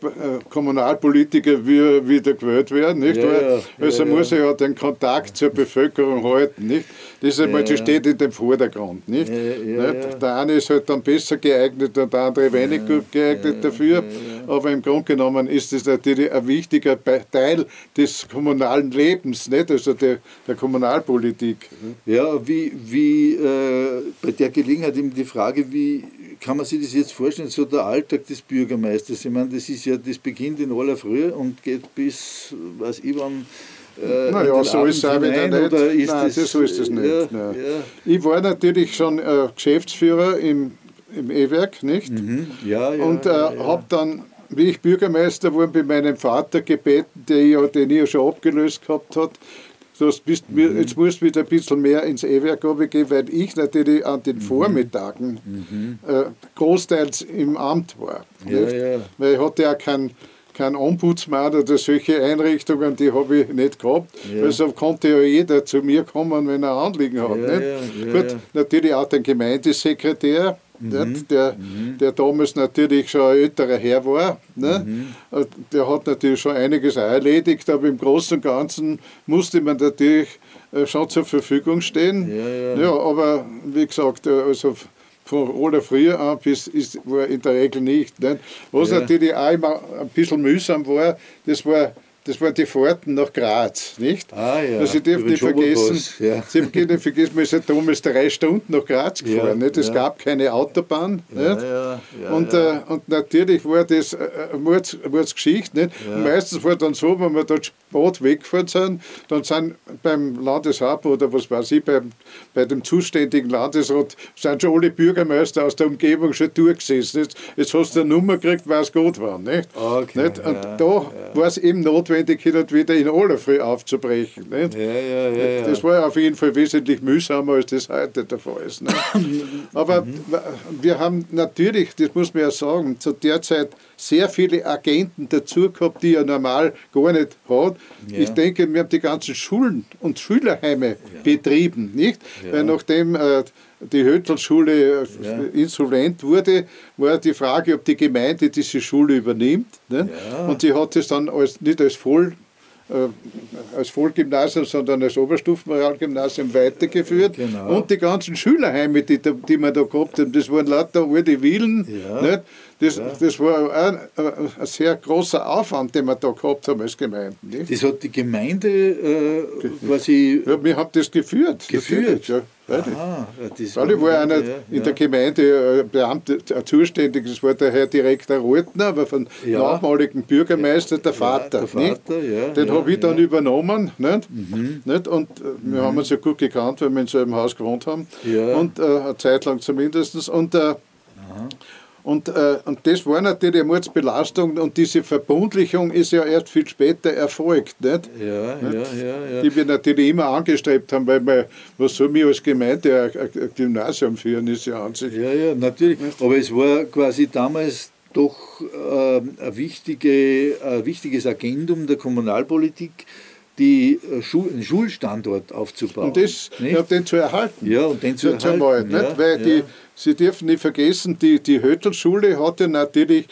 Kommunalpolitiker will wieder gewählt werden, nicht? Ja, also muss er ja den Kontakt zur Bevölkerung halten, nicht? Das ist einmal, das steht in dem Vordergrund, nicht? nicht? Der eine ist halt dann besser geeignet und der andere weniger gut geeignet dafür. Aber im Grunde genommen ist es natürlich ein wichtiger Teil des kommunalen Lebens, nicht? also der, der Kommunalpolitik. Ja, wie, wie äh, bei der Gelegenheit eben die Frage, wie kann man sich das jetzt vorstellen, so der Alltag des Bürgermeisters? Ich meine, das ist ja, das beginnt in aller Früh und geht bis, weiß ich wann, äh, naja, so ist es auch wieder nicht. Ist Nein, das, so ist es nicht. Ja, ja. Ich war natürlich schon äh, Geschäftsführer im im E-Werk, nicht? Mhm. Ja, ja, und äh, habe dann, wie ich Bürgermeister wurde, bei meinem Vater gebeten, der ja, den ich ja schon abgelöst gehabt hat, du bist, mhm. jetzt musst du wieder ein bisschen mehr ins E-Werk gehen, weil ich natürlich an den mhm. Vormittagen mhm. äh, großteils im Amt war. Ja, ja. Weil ich hatte ja keinen kein Ombudsmann oder solche Einrichtungen, die habe ich nicht gehabt. Ja. Also konnte ja jeder zu mir kommen, wenn er ein Anliegen hat. Ja, nicht? Gut, natürlich auch den Gemeindesekretär, Mhm. Der, mhm. der damals natürlich schon ein älterer Herr war. Ne? Mhm. Der hat natürlich schon einiges erledigt, aber im Großen und Ganzen musste man natürlich äh, schon zur Verfügung stehen. Ja, ja. ja aber wie gesagt, äh, also von aller früher an bis ist, war in der Regel nicht. nicht? Was ja. natürlich auch immer ein bisschen mühsam war, das war das waren die Fahrten nach Graz, nicht? Ah, ja. Also, Sie dürfen *laughs* nicht vergessen, ja. Sie dürfen nicht vergessen, wir sind damals drei Stunden nach Graz gefahren. Ja, nicht? Es ja. gab keine Autobahn. Ja, nicht? Und, äh, und natürlich war das eine äh, Mords, Mordsgeschichte. Nicht? Und meistens war dann so, wenn wir dort spät weggefahren sind, dann sind beim Landeshauptmann oder was weiß ich, beim, bei dem zuständigen Landesrat, sind schon alle Bürgermeister aus der Umgebung schon durchgesessen. Jetzt, jetzt hast du eine Nummer gekriegt, was gut war. Nicht? Okay, nicht? Und da war es eben notwendig, notwendig, wieder in Allerfrüh aufzubrechen. Nicht? Ja, ja, ja, das war auf jeden Fall wesentlich mühsamer, als das heute der Fall ist. Nicht? *laughs* Aber mhm. wir haben natürlich, das muss man ja sagen, zu der Zeit sehr viele Agenten dazu gehabt, die er normal gar nicht hat. Ich denke, wir haben die ganzen Schulen und Schülerheime betrieben, nicht? Weil nachdem äh, die Hötelschule ja. insolvent wurde, war die Frage, ob die Gemeinde diese Schule übernimmt. Ne? Ja. Und sie hat es dann als, nicht als Voll äh, als Vollgymnasium, sondern als Oberstufenrealgymnasium weitergeführt. Genau. Und die ganzen Schülerheime, die, die wir da gehabt haben, das waren lauter alte Villen. Ja. Nicht? Das, ja. das war ein, ein, sehr großer Aufwand, den wir da gehabt haben als Gemeinde. Nicht? Das hat die Gemeinde äh, quasi. Ja, wir haben das geführt. Geführt? Ja. Das Weil ich war einer ja, in ja. der Gemeinde äh, Beamte, äh, zuständig, das war der Herr Direktor Rotner, aber von ja. nachmaligen Bürgermeister, der Vater. der Vater Den habe ich dann übernommen. Nicht? Mhm. Nicht? Und äh, wir mhm. haben uns ja gut gekannt, weil wir in so einem Haus gewohnt haben. Und äh, eine Zeit lang zumindest. Und äh, und, äh, und das war natürlich eine Mordsbelastung und diese Verbundlichung ist ja erst viel später erfolgt. Nicht? Ja, nicht? Ja, ja, ja. Die wir natürlich immer angestrebt haben, weil wir, was soll mir als Gemeinde ein, ein Gymnasium führen, ist ja an sich. Ja, ja, natürlich. Aber es war quasi damals doch äh, ein, wichtige, ein wichtiges Agendum der Kommunalpolitik, die äh, Schul Schulstandort aufzubauen. Und das, ja, den zu erhalten. Ja, und den zu erhalten. Mal, ja, Weil ja. die, Sie dürfen nicht vergessen, die, die Hötelschule hatte natürlich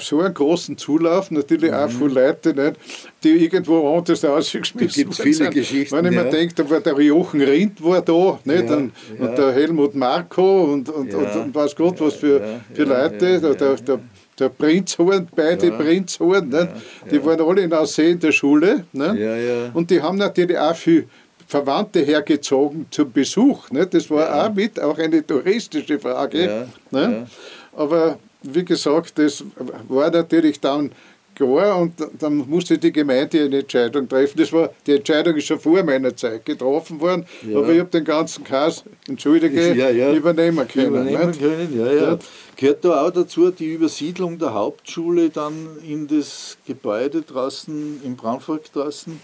so einen großen Zulauf, natürlich mhm. auch viele Leute, nicht, die irgendwo anders ausgeschmissen sind. viele Geschichten. Wenn ich ja. mir denke, da war der Jochen Rindt war da, nicht, ja, und, ja. und, der Helmut Marko und, und, und, und weiß Gott, was für, für Leute, der, der, der Prinzhorn, beide ja. Prinzhorn, ja, die ja. waren alle in Aussee in der Schule. Ne? Und die haben natürlich auch viel Verwandte hergezogen zum Besuch. Ne? Das war auch mit auch eine touristische Frage. Ne? Aber wie gesagt, das war natürlich dann klar und dann musste die Gemeinde eine Entscheidung treffen. Das war, die Entscheidung ist schon vor meiner Zeit getroffen worden, ja. aber ich habe den ganzen Kass, entschuldige, ja, ja. übernehmen können. Übernehmen können, ja, ja. Gehört da auch dazu die Übersiedlung der Hauptschule dann in das Gebäude draußen, im Braunfeld draußen?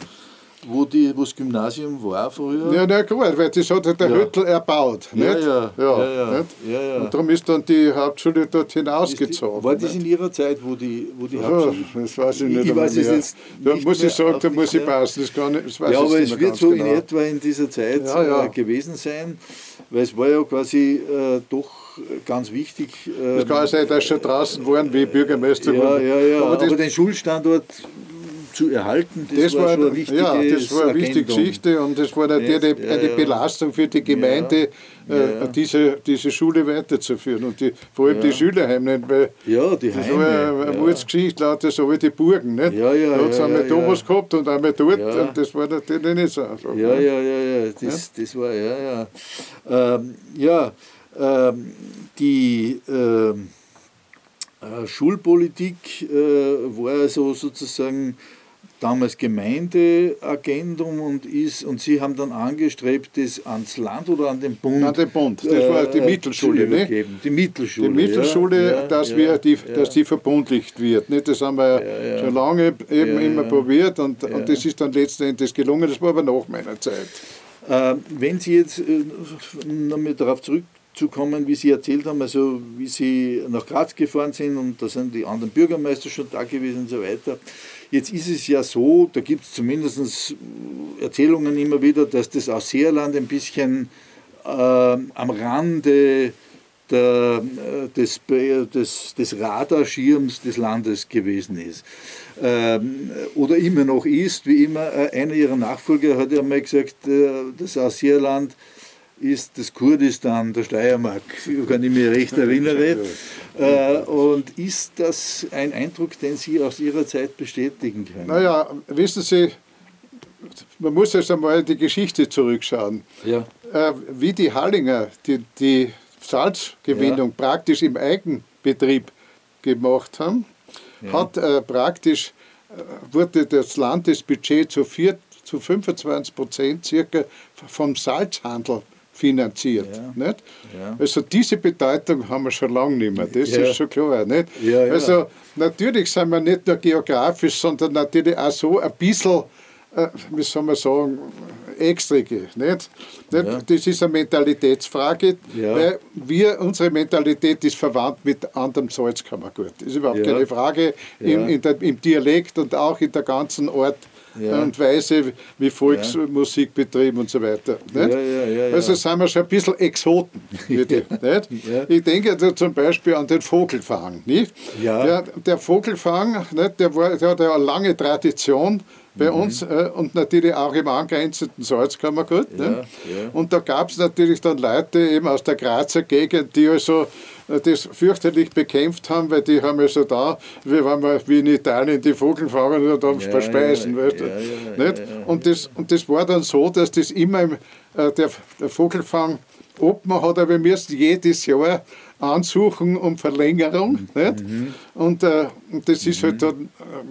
Wo, die, wo das Gymnasium war früher. Ja, na gut, weil das hat halt der ja. Hüttel erbaut. Nicht? Ja, ja, ja, ja, ja. Und darum ist dann die Hauptschule dort hinausgezogen. Die, war das in Ihrer Zeit, wo die, wo die Hauptschule... Oh, das weiß ich nicht ich weiß es jetzt Da muss ich sagen, da muss ich passen. Das kann ich, das ja, aber es wird so genau. in etwa in dieser Zeit äh, gewesen sein, weil es war ja quasi äh, doch ganz wichtig. Das kann ja sein, dass schon draußen waren wie Bürgermeister. Ja, ja, ja. Aber, aber den Schulstandort zu erhalten. Das, das war, schon eine wichtige, ja, das war eine wichtige Geschichte und das war natürlich ja, eine Belastung für die Gemeinde, äh, diese, diese Schule weiterzuführen und die, vor allem die Schülerheime. Weil ja, die das Heime. war eine Mordsgeschichte, lauter so alte Burgen. Nicht? Ja, ja, da hat es einmal da was gehabt und einmal dort und das war natürlich nicht so einfach. Ja, ja, ja, ja, das, das war, ja, ja. Ähm, ja, ähm, die ähm, äh, Schulpolitik äh, war also sozusagen damals Gemeindeagendum und ist und Sie haben dann angestrebt, das ans Land oder an den Bund? An den Bund, das war die äh, Mittelschule, ne? Die Mittelschule. Die Mittelschule, ja, dass, ja, wir die, ja. dass die verbundlicht wird. Ne? Das haben wir ja, schon lange eben immer probiert und, und das ist dann letzten Endes gelungen, das war aber nach meiner Zeit. Äh, wenn Sie jetzt äh, nochmal darauf zurück zu kommen, wie Sie erzählt haben, also wie Sie nach Graz gefahren sind und da sind die anderen Bürgermeister schon da gewesen und so weiter. Jetzt ist es ja so, da gibt es zumindest Erzählungen immer wieder, dass das Ausseerland ein bisschen äh, am Rande der, äh, des, des, des Radarschirms des Landes gewesen ist. Ähm, oder immer noch ist, wie immer, äh, einer ihrer Nachfolger hat ja mal gesagt, äh, das Ausseerland ist das Kurdistan der Steiermark, wenn ich mich recht erinnere. Äh, und ist das ein Eindruck, den Sie aus Ihrer Zeit bestätigen können? Naja, wissen Sie, man muss erst einmal die Geschichte zurückschauen. Ja. Äh, wie die Hallinger die, die Salzgewinnung ja. praktisch im Eigenbetrieb gemacht haben, ja. hat äh, praktisch, wurde das Landesbudget zu, vier, zu 25 Prozent circa vom Salzhandel finanziert. Ja. Nicht? Ja. Also diese Bedeutung haben wir schon lange nicht mehr, das ja. ist schon klar. Nicht? Also natürlich sind wir nicht nur geografisch, sondern natürlich auch so ein bisschen, äh, wie soll man sagen, extrige. Nicht? nicht? Das ist eine Mentalitätsfrage, weil wir, unsere Mentalität ist verwandt mit anderem Salzkammergut. Das ist überhaupt keine Frage im, der, im Dialekt und auch in der ganzen Ort ja. und Weise, wie Volksmusik ja. betrieben und so weiter. Also sind wir schon ein bisschen Exoten. Bitte, *laughs* ich denke da zum Beispiel an den Vogelfang. Nicht? Der, der Vogelfang, nicht? Der, war, der hat ja eine lange Tradition bei mhm. uns äh, und natürlich auch im angrenzenden Salzkammergut. Ne? Ja, ja. Und da gab es natürlich dann Leute eben aus der Grazer Gegend, die also das fürchterlich bekämpft haben, weil die haben ja so da, wie wenn wir wie in Italien die Vogel fangen und dann ja, verspeisen. Ja, weißt du? ja, nicht? Und, das, und das war dann so, dass das immer im, äh, der, der Vogelfang Open hat, aber wir müssen jedes Jahr ansuchen um Verlängerung. Nicht? Mhm. Und, äh, und das ist halt mhm. halt dann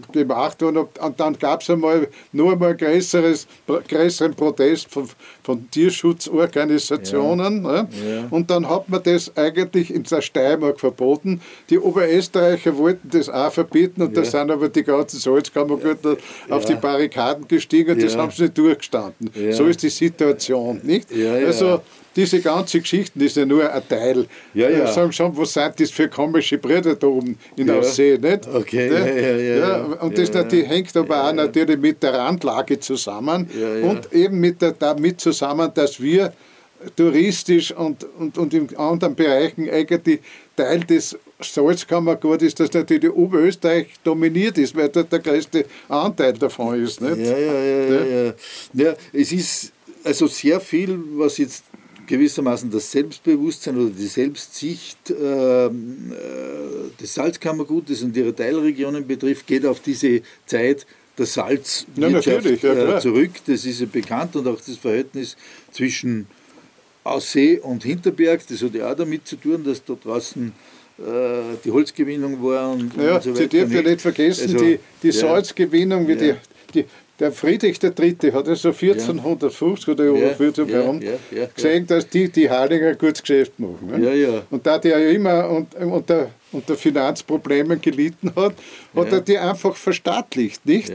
äh, gemacht worden. Und dann gab es einmal nur einmal größeres, größeren Protest von, von Tierschutzorganisationen. Ja. Ja. Und dann hat man das eigentlich in der Steiermark verboten. Die Oberösterreicher wollten das auch verbieten und ja. da sind aber die ganzen Salzkammergürtel auf die Barrikaden gestiegen und das haben sie nicht durchgestanden. So ist die Situation. Nicht? Also diese ganze Geschichten ist ja nur ein Teil. Ja, ja. Sagen schon, was sind das für komische Brüder da oben in ja. Aussee, nicht? Okay, ja, ja, ja. ja, und das natürlich hängt aber auch natürlich mit der Randlage zusammen und eben mit der, damit zusammen, dass wir touristisch und, und, und in anderen Bereichen eigentlich Teil des Salzkammergut ist, dass natürlich Oberösterreich dominiert ist, weil dort der größte Anteil davon ist. Nicht? Ja, ja, ja, ja, ja. ja. Es ist also sehr viel, was jetzt gewissermaßen das Selbstbewusstsein oder die Selbstsicht äh, des Salzkammergutes und ihrer Teilregionen betrifft, geht auf diese Zeit der Salzwirtschaft ja, äh, zurück. Das ist ja bekannt und auch das Verhältnis zwischen Aussee und Hinterberg, das hat ja auch damit zu tun, dass da draußen äh, die Holzgewinnung war und, ja, und so weiter. Sie dürfen ja nicht vergessen, also, die, die Salzgewinnung, wie ja. die, die der Friedrich III. hat also 1450 ja. oder über 14 ja, herum ja, gesehen, dass die die Heiliger gutes Geschäft machen. Ne? Und da der ja immer unter, unter Finanzproblemen gelitten hat, hat er die einfach verstaatlicht, nicht?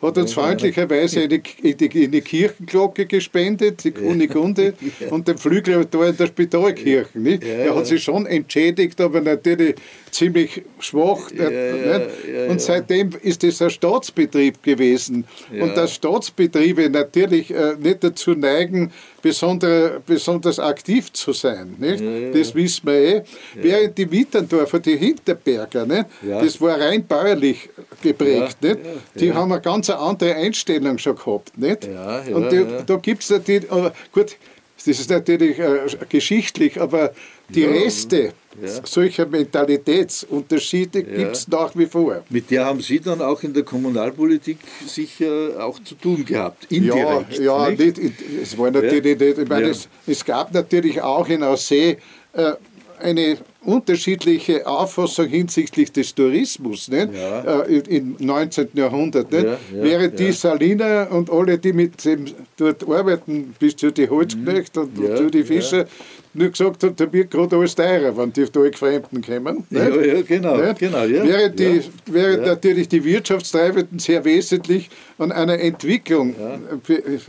Hat uns freundlicherweise in die, in die, Kirchenglocke gespendet, die Kunigunde, *laughs* und den Flügel da in der Spitalkirche. Nicht? Er hat sich schon entschädigt, aber natürlich ziemlich schwach. Ja, ja, ja, und seitdem ist es ein Staatsbetrieb gewesen. Und dass Staatsbetriebe natürlich äh, nicht dazu neigen, besonders, besonders aktiv zu sein. Nicht? Das wissen wir eh. Während die Witterndorfer, die Hinterberger, nicht? das war rein bäuerlich geprägt. Nicht? Die haben eine ganz andere Einstellung schon gehabt. Nicht? Und die, da gibt es natürlich, gut, das ist natürlich äh, geschichtlich, aber die ja, Reste ja. solcher Mentalitätsunterschiede ja. gibt es nach wie vor. Mit der haben Sie dann auch in der Kommunalpolitik sicher auch zu tun gehabt, indirekt. Ja, ja nicht? Nicht, es war natürlich nicht, ich meine, es, es, gab natürlich auch in Aussee äh, eine unterschiedliche Auffassung hinsichtlich des Tourismus nicht? Ja. Äh, im 19. Jahrhundert. Nicht? Ja, ja, Während die Saliner und alle, die mit dem dort arbeiten, bis zu die Holzknecht und, und zu die Fischer, nur gesagt hat, da wird gerade alles teurer, wenn die da Fremden kommen. Ja, ja, genau. genau ja. Während, die, während natürlich die Wirtschaftstreibenden sehr wesentlich an einer Entwicklung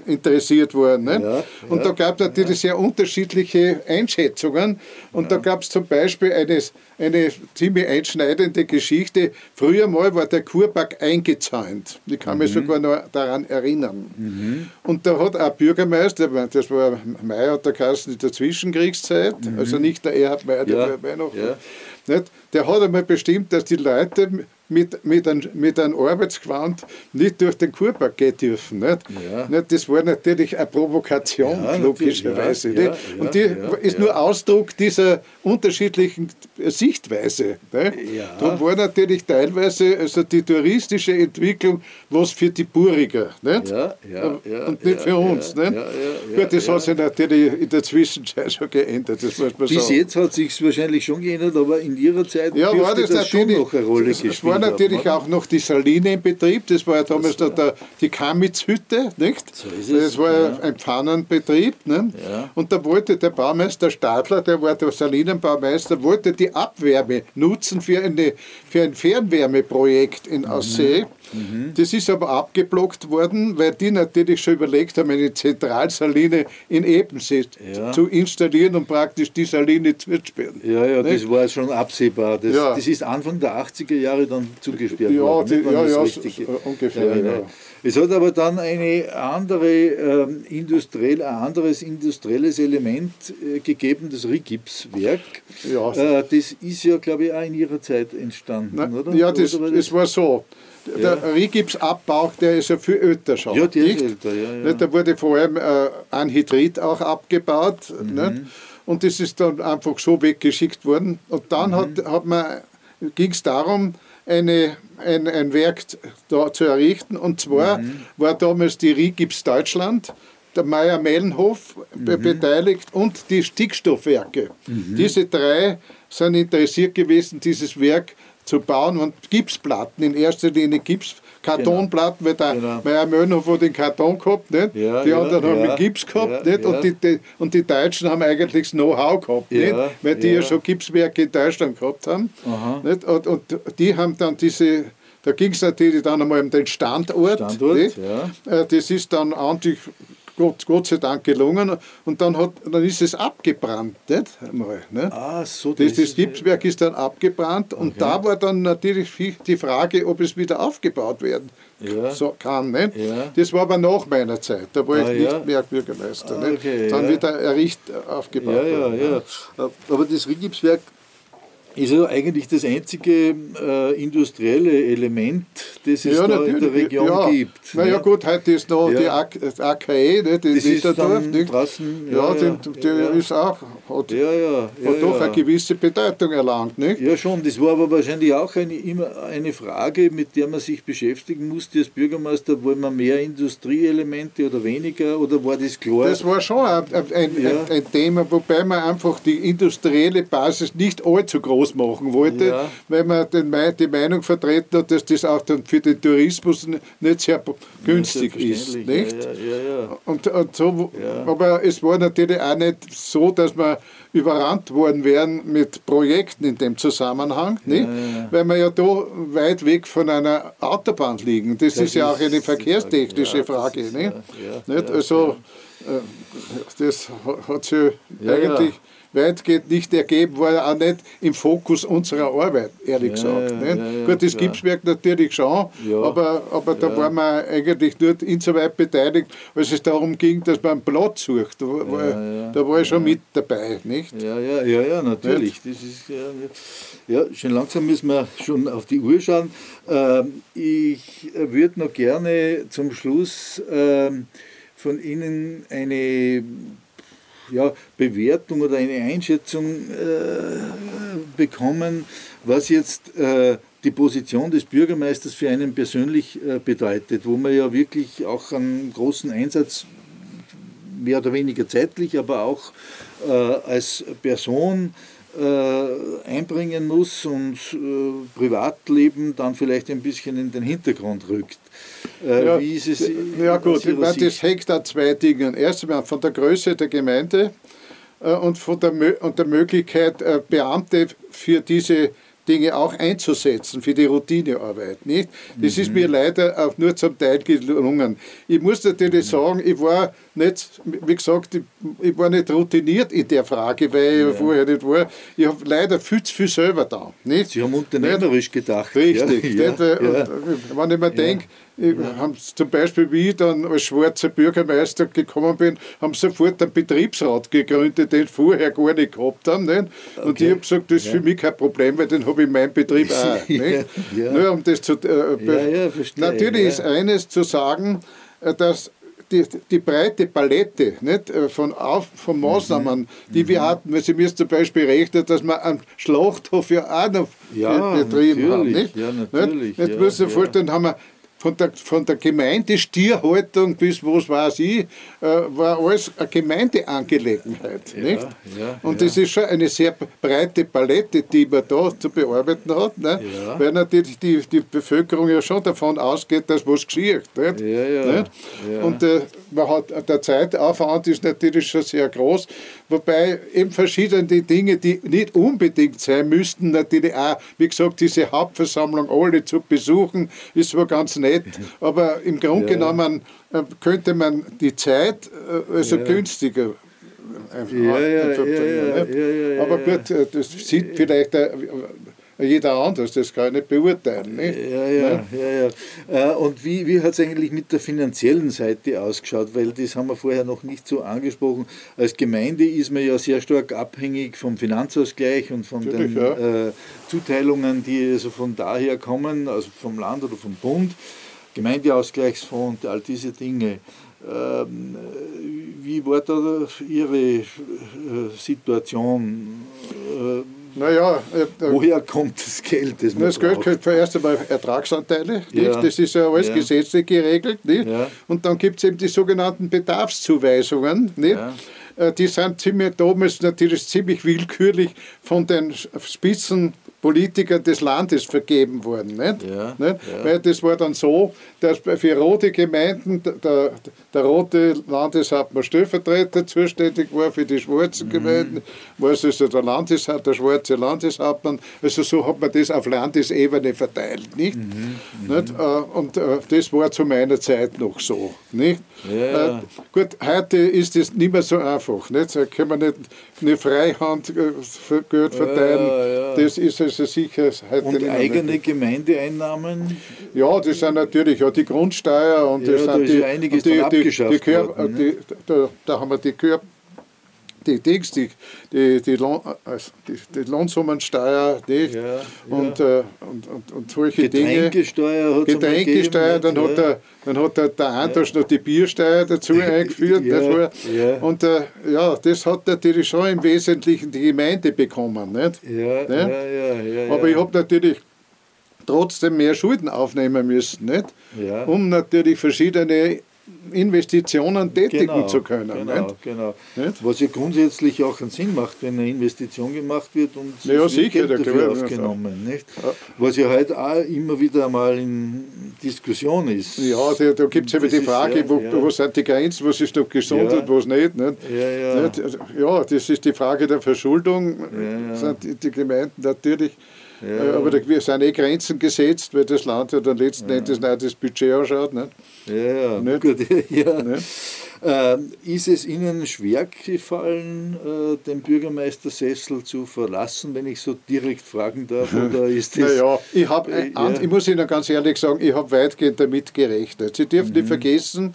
interessiert waren. Nicht? Und da gab es natürlich sehr unterschiedliche Einschätzungen. Und da gab es zum Beispiel eines, eine ziemlich einschneidende Geschichte. Früher mal war der Kurpark eingezäunt. Ich kann mich mhm. sogar noch daran erinnern. Mhm. Und da hat ein Bürgermeister, das war Meier der Kassen in der Zwischenkriegszeit, mhm. also nicht der Erhard Meier, der ja. noch. Ja. Nicht? Der hat einmal bestimmt, dass die Leute mit, mit, ein, mit einem Arbeitsgewand nicht durch den Kurpark gehen dürfen. Nicht? Ja. Nicht? Das war natürlich eine Provokation, ja, logischerweise. Ja, und die ist nur Ausdruck dieser unterschiedlichen Sichtweise. Ja. Da war natürlich teilweise also die touristische Entwicklung was für die Buriger nicht? und nicht für uns. nicht? Gut, das hat sich natürlich in der Zwischenzeit schon geändert. Das muss man Bis sagen. jetzt hat sich wahrscheinlich schon geändert, aber in Ihrer Zeit ja, war das, das schon noch eine Rolle gespielt war natürlich auch noch die Saline im Betrieb, das war ja damals da der, die Kamitzhütte, nicht? So ist es. Das war ja. ein Pfannenbetrieb. Ne? Ja. Und da wollte der Baumeister Stadler, der war der Salinenbaumeister, wollte die Abwärme nutzen für, eine, für ein Fernwärmeprojekt in Aussee. Mhm. Mhm. Das ist aber abgeblockt worden, weil die natürlich schon überlegt haben, eine Zentralsaline in Ebensee ja. zu installieren und praktisch die Saline zu sperren. Ja, ja, Nicht? das war schon absehbar. Das, ja. das ist Anfang der 80er Jahre dann zugesperrt ja, worden. Die, wenn ja, ja, das so, ungefähr. ja. Es hat aber dann eine andere, ähm, industriell, ein anderes industrielles Element äh, gegeben, das Rigipswerk. Ja. Äh, das ist ja, glaube ich, auch in Ihrer Zeit entstanden, Na, oder? ja, das, Oder war das war so. Der Rigipsabbau, der ist ja viel älter schon. Ja, der ist älter, ja, ja. Da wurde vor allem äh, Anhydrit auch abgebaut. Mhm. Nicht? Und das ist dann einfach so weggeschickt worden. Und dann Mhm. hat, hat man, ging es darum, eine, ein, ein Werk da zu errichten. Und zwar Mhm. war damals die Rigips Deutschland, der Meier-Mellenhof be- Mhm. beteiligt und die Stickstoffwerke. Diese drei sind interessiert gewesen, dieses Werk zu bauen und Gipsplatten, in erster Linie Gips, Kartonplatten, weil der Genau. Meier Mellenhof hat den Karton gehabt, nicht? Ja, die ja, anderen haben ja, Gips gehabt, ja, nicht? Und, ja. die, die, und die Deutschen haben eigentlich das Know-how gehabt, Ja, nicht? weil die ja. ja. schon Gipswerke in Deutschland gehabt haben. Aha. Nicht? Und, und die haben dann diese, da ging es natürlich dann einmal um den Standort. Standort, ja. Äh, Das ist dann eigentlich Gott, Gott sei Dank gelungen und dann, hat, dann ist es abgebrannt. Nicht? Einmal, ne? Ah, so. Das, das Gipswerk ist dann abgebrannt und da war dann natürlich die Frage, ob es wieder aufgebaut werden Ja. so kann. Nicht? Ja. Das war aber nach meiner Zeit, da war Ah, ich ja. nicht mehr Bürgermeister. Ah, nicht? okay, dann ja. wieder erricht, aufgebaut. Ja, ja, worden, ja. Aber das Rigipswerk ist ja eigentlich das einzige äh, industrielle Element, das es Ja, da in der Region ja. gibt. Na ja, ne? gut, heute ist noch die AK, das AKE, nicht? in Das ist Niederdorf, dann nicht? draußen, Ja, der ja. ist auch, hat, Ja, ja, ja, hat doch eine gewisse Bedeutung erlangt. Nicht? Ja, schon. Das war aber wahrscheinlich auch eine, immer eine Frage, mit der man sich beschäftigen musste als Bürgermeister. Wollen wir mehr Industrieelemente oder weniger? Oder war das klar? Das war schon ein, ein, ein, ein Thema, wobei man einfach die industrielle Basis nicht allzu groß machen wollte, Ja. weil man den, die Meinung vertreten hat, dass das auch dann für den Tourismus nicht sehr günstig ist. Selbstverständlich, Nicht? Ja, ja, ja. Und, und so, Ja. Aber es war natürlich auch nicht so, dass wir überrannt worden wären mit Projekten in dem Zusammenhang, nicht? ja. weil wir ja da weit weg von einer Autobahn liegen. Das, Das ist ja auch ist eine verkehrstechnische ja, Frage. ist, nicht? ja, ja, nicht? ja, also, das ha- hat sich Ja, eigentlich weitgehend nicht ergeben, war ja auch nicht im Fokus unserer Arbeit, ehrlich Ja, gesagt. ja, ja, ja, Gut, das. Gipswerk natürlich schon, Ja. aber, aber da Ja. waren wir eigentlich nur insoweit beteiligt, als es darum ging, dass man einen Platz sucht. Da, war- ja, da war ich schon mit dabei. Nicht? Ja, ja, ja, ja, natürlich. Das ist, ja, ja. ja, schon langsam müssen wir schon auf die Uhr schauen. Ähm, ich würde noch gerne zum Schluss ähm, von Ihnen eine ja, Bewertung oder eine Einschätzung äh, bekommen, was jetzt äh, die Position des Bürgermeisters für einen persönlich äh, bedeutet, wo man ja wirklich auch einen großen Einsatz mehr oder weniger zeitlich, aber auch äh, als Person äh, einbringen muss und äh, Privatleben dann vielleicht ein bisschen in den Hintergrund rückt. Äh, wie ist es? ja gut, ich meine, das hängt an zwei Dingen. Erst einmal von der Größe der Gemeinde äh, und von der, Mö und der Möglichkeit, äh, Beamte für diese Dinge auch einzusetzen, für die Routinearbeit. Nicht? Das ist mir leider auch nur zum Teil gelungen. Ich muss natürlich sagen, ich war nicht, wie gesagt, ich, ich war nicht routiniert in der Frage, weil ich ja vorher nicht war. Ich habe leider viel zu viel selber da. Nicht? Sie haben unternehmerisch gedacht. Richtig. Ja, *laughs* ja, und, Wenn ich mir denke, haben zum Beispiel, wie ich dann als schwarzer Bürgermeister gekommen bin, haben sofort einen Betriebsrat gegründet, den vorher gar nicht gehabt haben. Nicht? Und Okay. ich habe gesagt, das ist für mich kein Problem, weil den habe ich in meinem Betrieb *laughs* auch. Ja, nicht? ja. Nur um das zu, äh, Ja, ja, Natürlich ja. ist eines zu sagen, äh, dass die, die breite Palette nicht, äh, von, auf, von Maßnahmen, die wir hatten, weil Sie mir zum Beispiel rechnen, dass wir einen Schlachthof ja auch noch Ja, be- betrieben haben. Nicht? ja, natürlich, Nicht? Jetzt ja, muss ich ja. vorstellen, haben wir von der, von der Gemeindestierhaltung bis was weiß ich, äh, war alles eine Gemeindeangelegenheit. nicht? ja, Und ja. das ist schon eine sehr breite Palette, die man da zu bearbeiten hat, ne? Ja. weil natürlich die, die Bevölkerung ja schon davon ausgeht, dass was geschieht. Nicht? Ja, ja, Nicht? ja. Und äh, man hat, der Zeitaufwand ist natürlich schon sehr groß, wobei eben verschiedene Dinge, die nicht unbedingt sein müssten, natürlich auch, wie gesagt, diese Hauptversammlung alle zu besuchen, ist zwar ganz nett, *laughs* aber im Grunde Ja. genommen äh, könnte man die Zeit äh, also Ja. günstiger äh, Ja, ja, ja, ja, nicht? ja, ja, Aber gut, das sieht vielleicht jeder anders, das kann ich nicht beurteilen. Nicht? Ja, ja, ja. ja. Äh, und wie, wie hat es eigentlich mit der finanziellen Seite ausgeschaut? Weil das haben wir vorher noch nicht so angesprochen. Als Gemeinde ist man ja sehr stark abhängig vom Finanzausgleich und von Natürlich, den ja. äh, Zuteilungen, die also von daher kommen, also vom Land oder vom Bund, Gemeindeausgleichsfonds, all diese Dinge. Ähm, wie war da Ihre äh, Situation? Äh, naja, äh, woher kommt das Geld? Das, das Geld kommt zuerst einmal Ertragsanteile, ja. das ist ja alles ja. gesetzlich geregelt. Nicht? Ja. Und dann gibt es eben die sogenannten Bedarfszuweisungen. Nicht? Die sind ziemlich, damals natürlich ziemlich willkürlich von den Spitzen Politikern des Landes vergeben worden. Nicht? Ja, nicht? Ja. Weil das war dann so, dass für rote Gemeinden der, der rote Landeshauptmann Stellvertreter zuständig war, für die schwarzen mhm. Gemeinden war es also der, Landeshauptmann, der schwarze Landeshauptmann. Also so hat man das auf Landesebene verteilt. Nicht? Mhm. nicht? Mhm. Äh, und äh, das war zu meiner Zeit noch so. Nicht? Ja. Äh, gut, heute ist das nicht mehr so einfach. Nicht? Da kann man nicht eine Freihand Geld verteilen. Das ist also sicher heute Und eigene mehr. Gemeindeeinnahmen? Ja, das sind natürlich ja die Grundsteuer und ja, das da sind die, einiges die, die, die, Kör, worden, ne? da, da, haben wir die Kör, die Dings, die, die, die, Lohn, also die, die Lohnsummensteuer nicht? Ja, und. Äh, und, und, und solche Getränkesteuer Dinge. Getränkesteuer, dann, hat der, dann hat der, der Anders noch die Biersteuer dazu *laughs* eingeführt. nicht Und äh, ja, das hat natürlich schon im Wesentlichen die Gemeinde bekommen. Nicht? Ja, ja, ja, ja, Aber ich habe natürlich trotzdem mehr Schulden aufnehmen müssen, nicht? Um natürlich verschiedene Investitionen tätigen genau, zu können. Genau, nicht? genau. Nicht? Was ja grundsätzlich auch einen Sinn macht, wenn eine Investition gemacht wird und ja, ja sicher, Geld dafür aufgenommen. Nicht? Ja. Was ja heute auch immer wieder mal in Diskussion ist. Ja, da, da gibt es eben die Frage, ja, wo, ja. wo sind die Grenzen, was ist noch gesund und was nicht. nicht? Ja, ja. ja, das ist die Frage der Verschuldung. Sind die Gemeinden natürlich ja. Aber da sind eh Grenzen gesetzt, weil das Land ja dann letzten ja. Endes nicht das Budget ausschaut. Nicht? Ja, ja. Nicht? Gut, *laughs* ja. Nicht? Ähm, ist es Ihnen schwer gefallen, äh, den Bürgermeistersessel zu verlassen, wenn ich so direkt fragen darf? *laughs* Oder ist das, naja, ich, hab, äh, ich muss Ihnen ganz ehrlich sagen, ich habe weitgehend damit gerechnet. Sie dürfen mhm. nicht vergessen,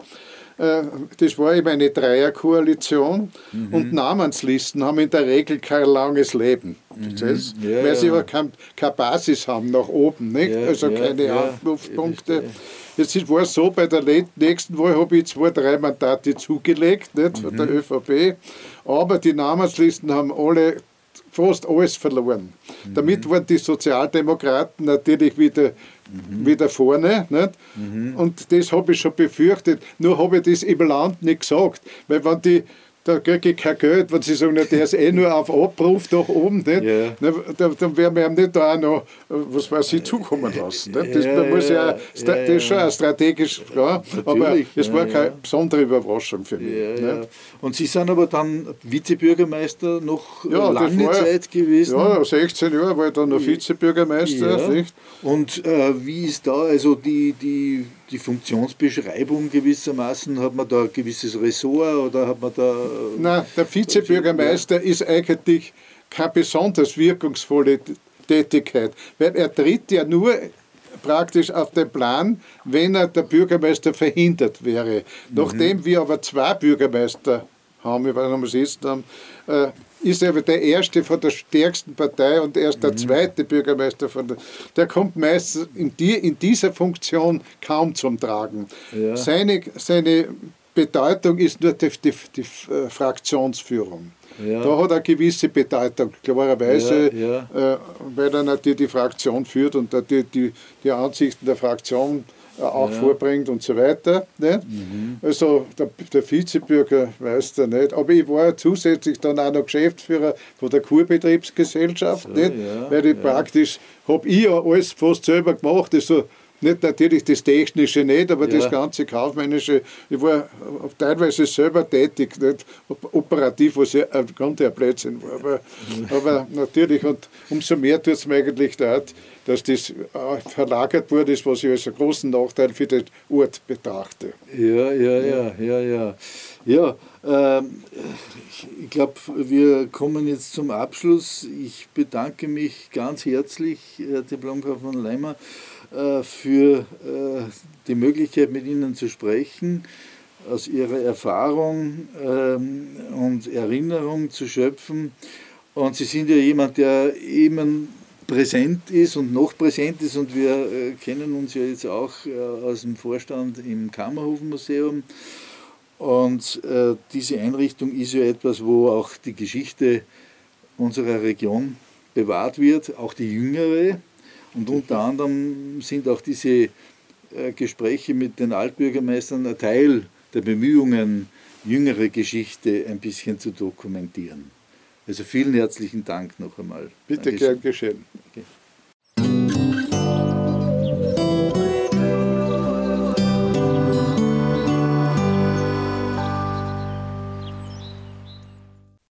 das war eben eine Dreierkoalition mhm. und Namenslisten haben in der Regel kein langes Leben. Mhm. Das, ja, weil sie ja keine, keine Basis haben nach oben, nicht? Ja, also keine ja, Anrufpunkte. Jetzt war es so, bei der nächsten Wahl habe ich zwei, drei Mandate zugelegt nicht, von mhm. der ÖVP, aber die Namenslisten haben alle fast alles verloren. Mhm. Damit waren die Sozialdemokraten natürlich wieder mhm. wieder vorne. Nicht? Mhm. Und das habe ich schon befürchtet. Nur habe ich das im Land nicht gesagt. Weil wenn die da kriege ich kein Geld, wenn sie sagen, der ist eh nur auf Abruf da oben, nicht? Yeah. dann, dann werden wir ihm nicht da auch noch, was weiß ich, zukommen lassen. Nicht? Das, ja, muss ja, ja, das ist schon eine strategische Frage, aber es war keine besondere Überraschung für mich. Und Sie sind aber dann Vizebürgermeister noch lange war, Zeit gewesen? Ja, 16 Jahre war ich dann noch Vizebürgermeister. Und äh, wie ist da also die, die die Funktionsbeschreibung gewissermaßen? Hat man da ein gewisses Ressort oder hat man da. Nein, der Vizebürgermeister ist eigentlich keine besonders wirkungsvolle Tätigkeit, weil er tritt ja nur praktisch auf den Plan, wenn er der Bürgermeister verhindert wäre. Mhm. Nachdem wir aber zwei Bürgermeister haben, ich weiß nicht, ob wir es jetzt haben, äh, ist er der erste von der stärksten Partei und erst der mhm. zweite Bürgermeister von der. Der kommt meistens in, die, in dieser Funktion kaum zum Tragen. Ja. Seine, seine Bedeutung ist nur die, die, die äh, Fraktionsführung. Ja. Da hat er eine gewisse Bedeutung, klarerweise, ja. Äh, weil er natürlich die Fraktion führt und die, die, die Ansichten der Fraktion auch ja. vorbringt und so weiter. Nicht? Mhm. Also der, der Vizebürger weiß da nicht. Aber ich war zusätzlich dann auch noch Geschäftsführer von der Kurbetriebsgesellschaft, so, nicht? Ja, weil ich praktisch, habe ich ja alles fast selber gemacht. Also, nicht natürlich das Technische nicht, aber ja. das ganze Kaufmännische. Ich war teilweise selber tätig, nicht operativ, was ja ein ganzer Blödsinn war. Aber, aber natürlich, und umso mehr tut es mir eigentlich leid, dass das äh, verlagert wurde, was ich als einen großen Nachteil für den Ort betrachte. Ja, ja, ja, ja, ja. Ja, ähm, ich glaube, wir kommen jetzt zum Abschluss. Ich bedanke mich ganz herzlich, Herr Diplomkaufmann Leimer, für äh, die Möglichkeit, mit Ihnen zu sprechen, aus Ihrer Erfahrung ähm, und Erinnerung zu schöpfen. Und Sie sind ja jemand, der eben präsent ist und noch präsent ist und wir äh, kennen uns ja jetzt auch aus dem Vorstand im Kammerhofmuseum. Und äh, diese Einrichtung ist ja etwas, wo auch die Geschichte unserer Region bewahrt wird, auch die jüngere. Und unter anderem sind auch diese äh, Gespräche mit den Altbürgermeistern ein Teil der Bemühungen, jüngere Geschichte ein bisschen zu dokumentieren. Also vielen herzlichen Dank noch einmal. Bitte gern geschehen. Okay.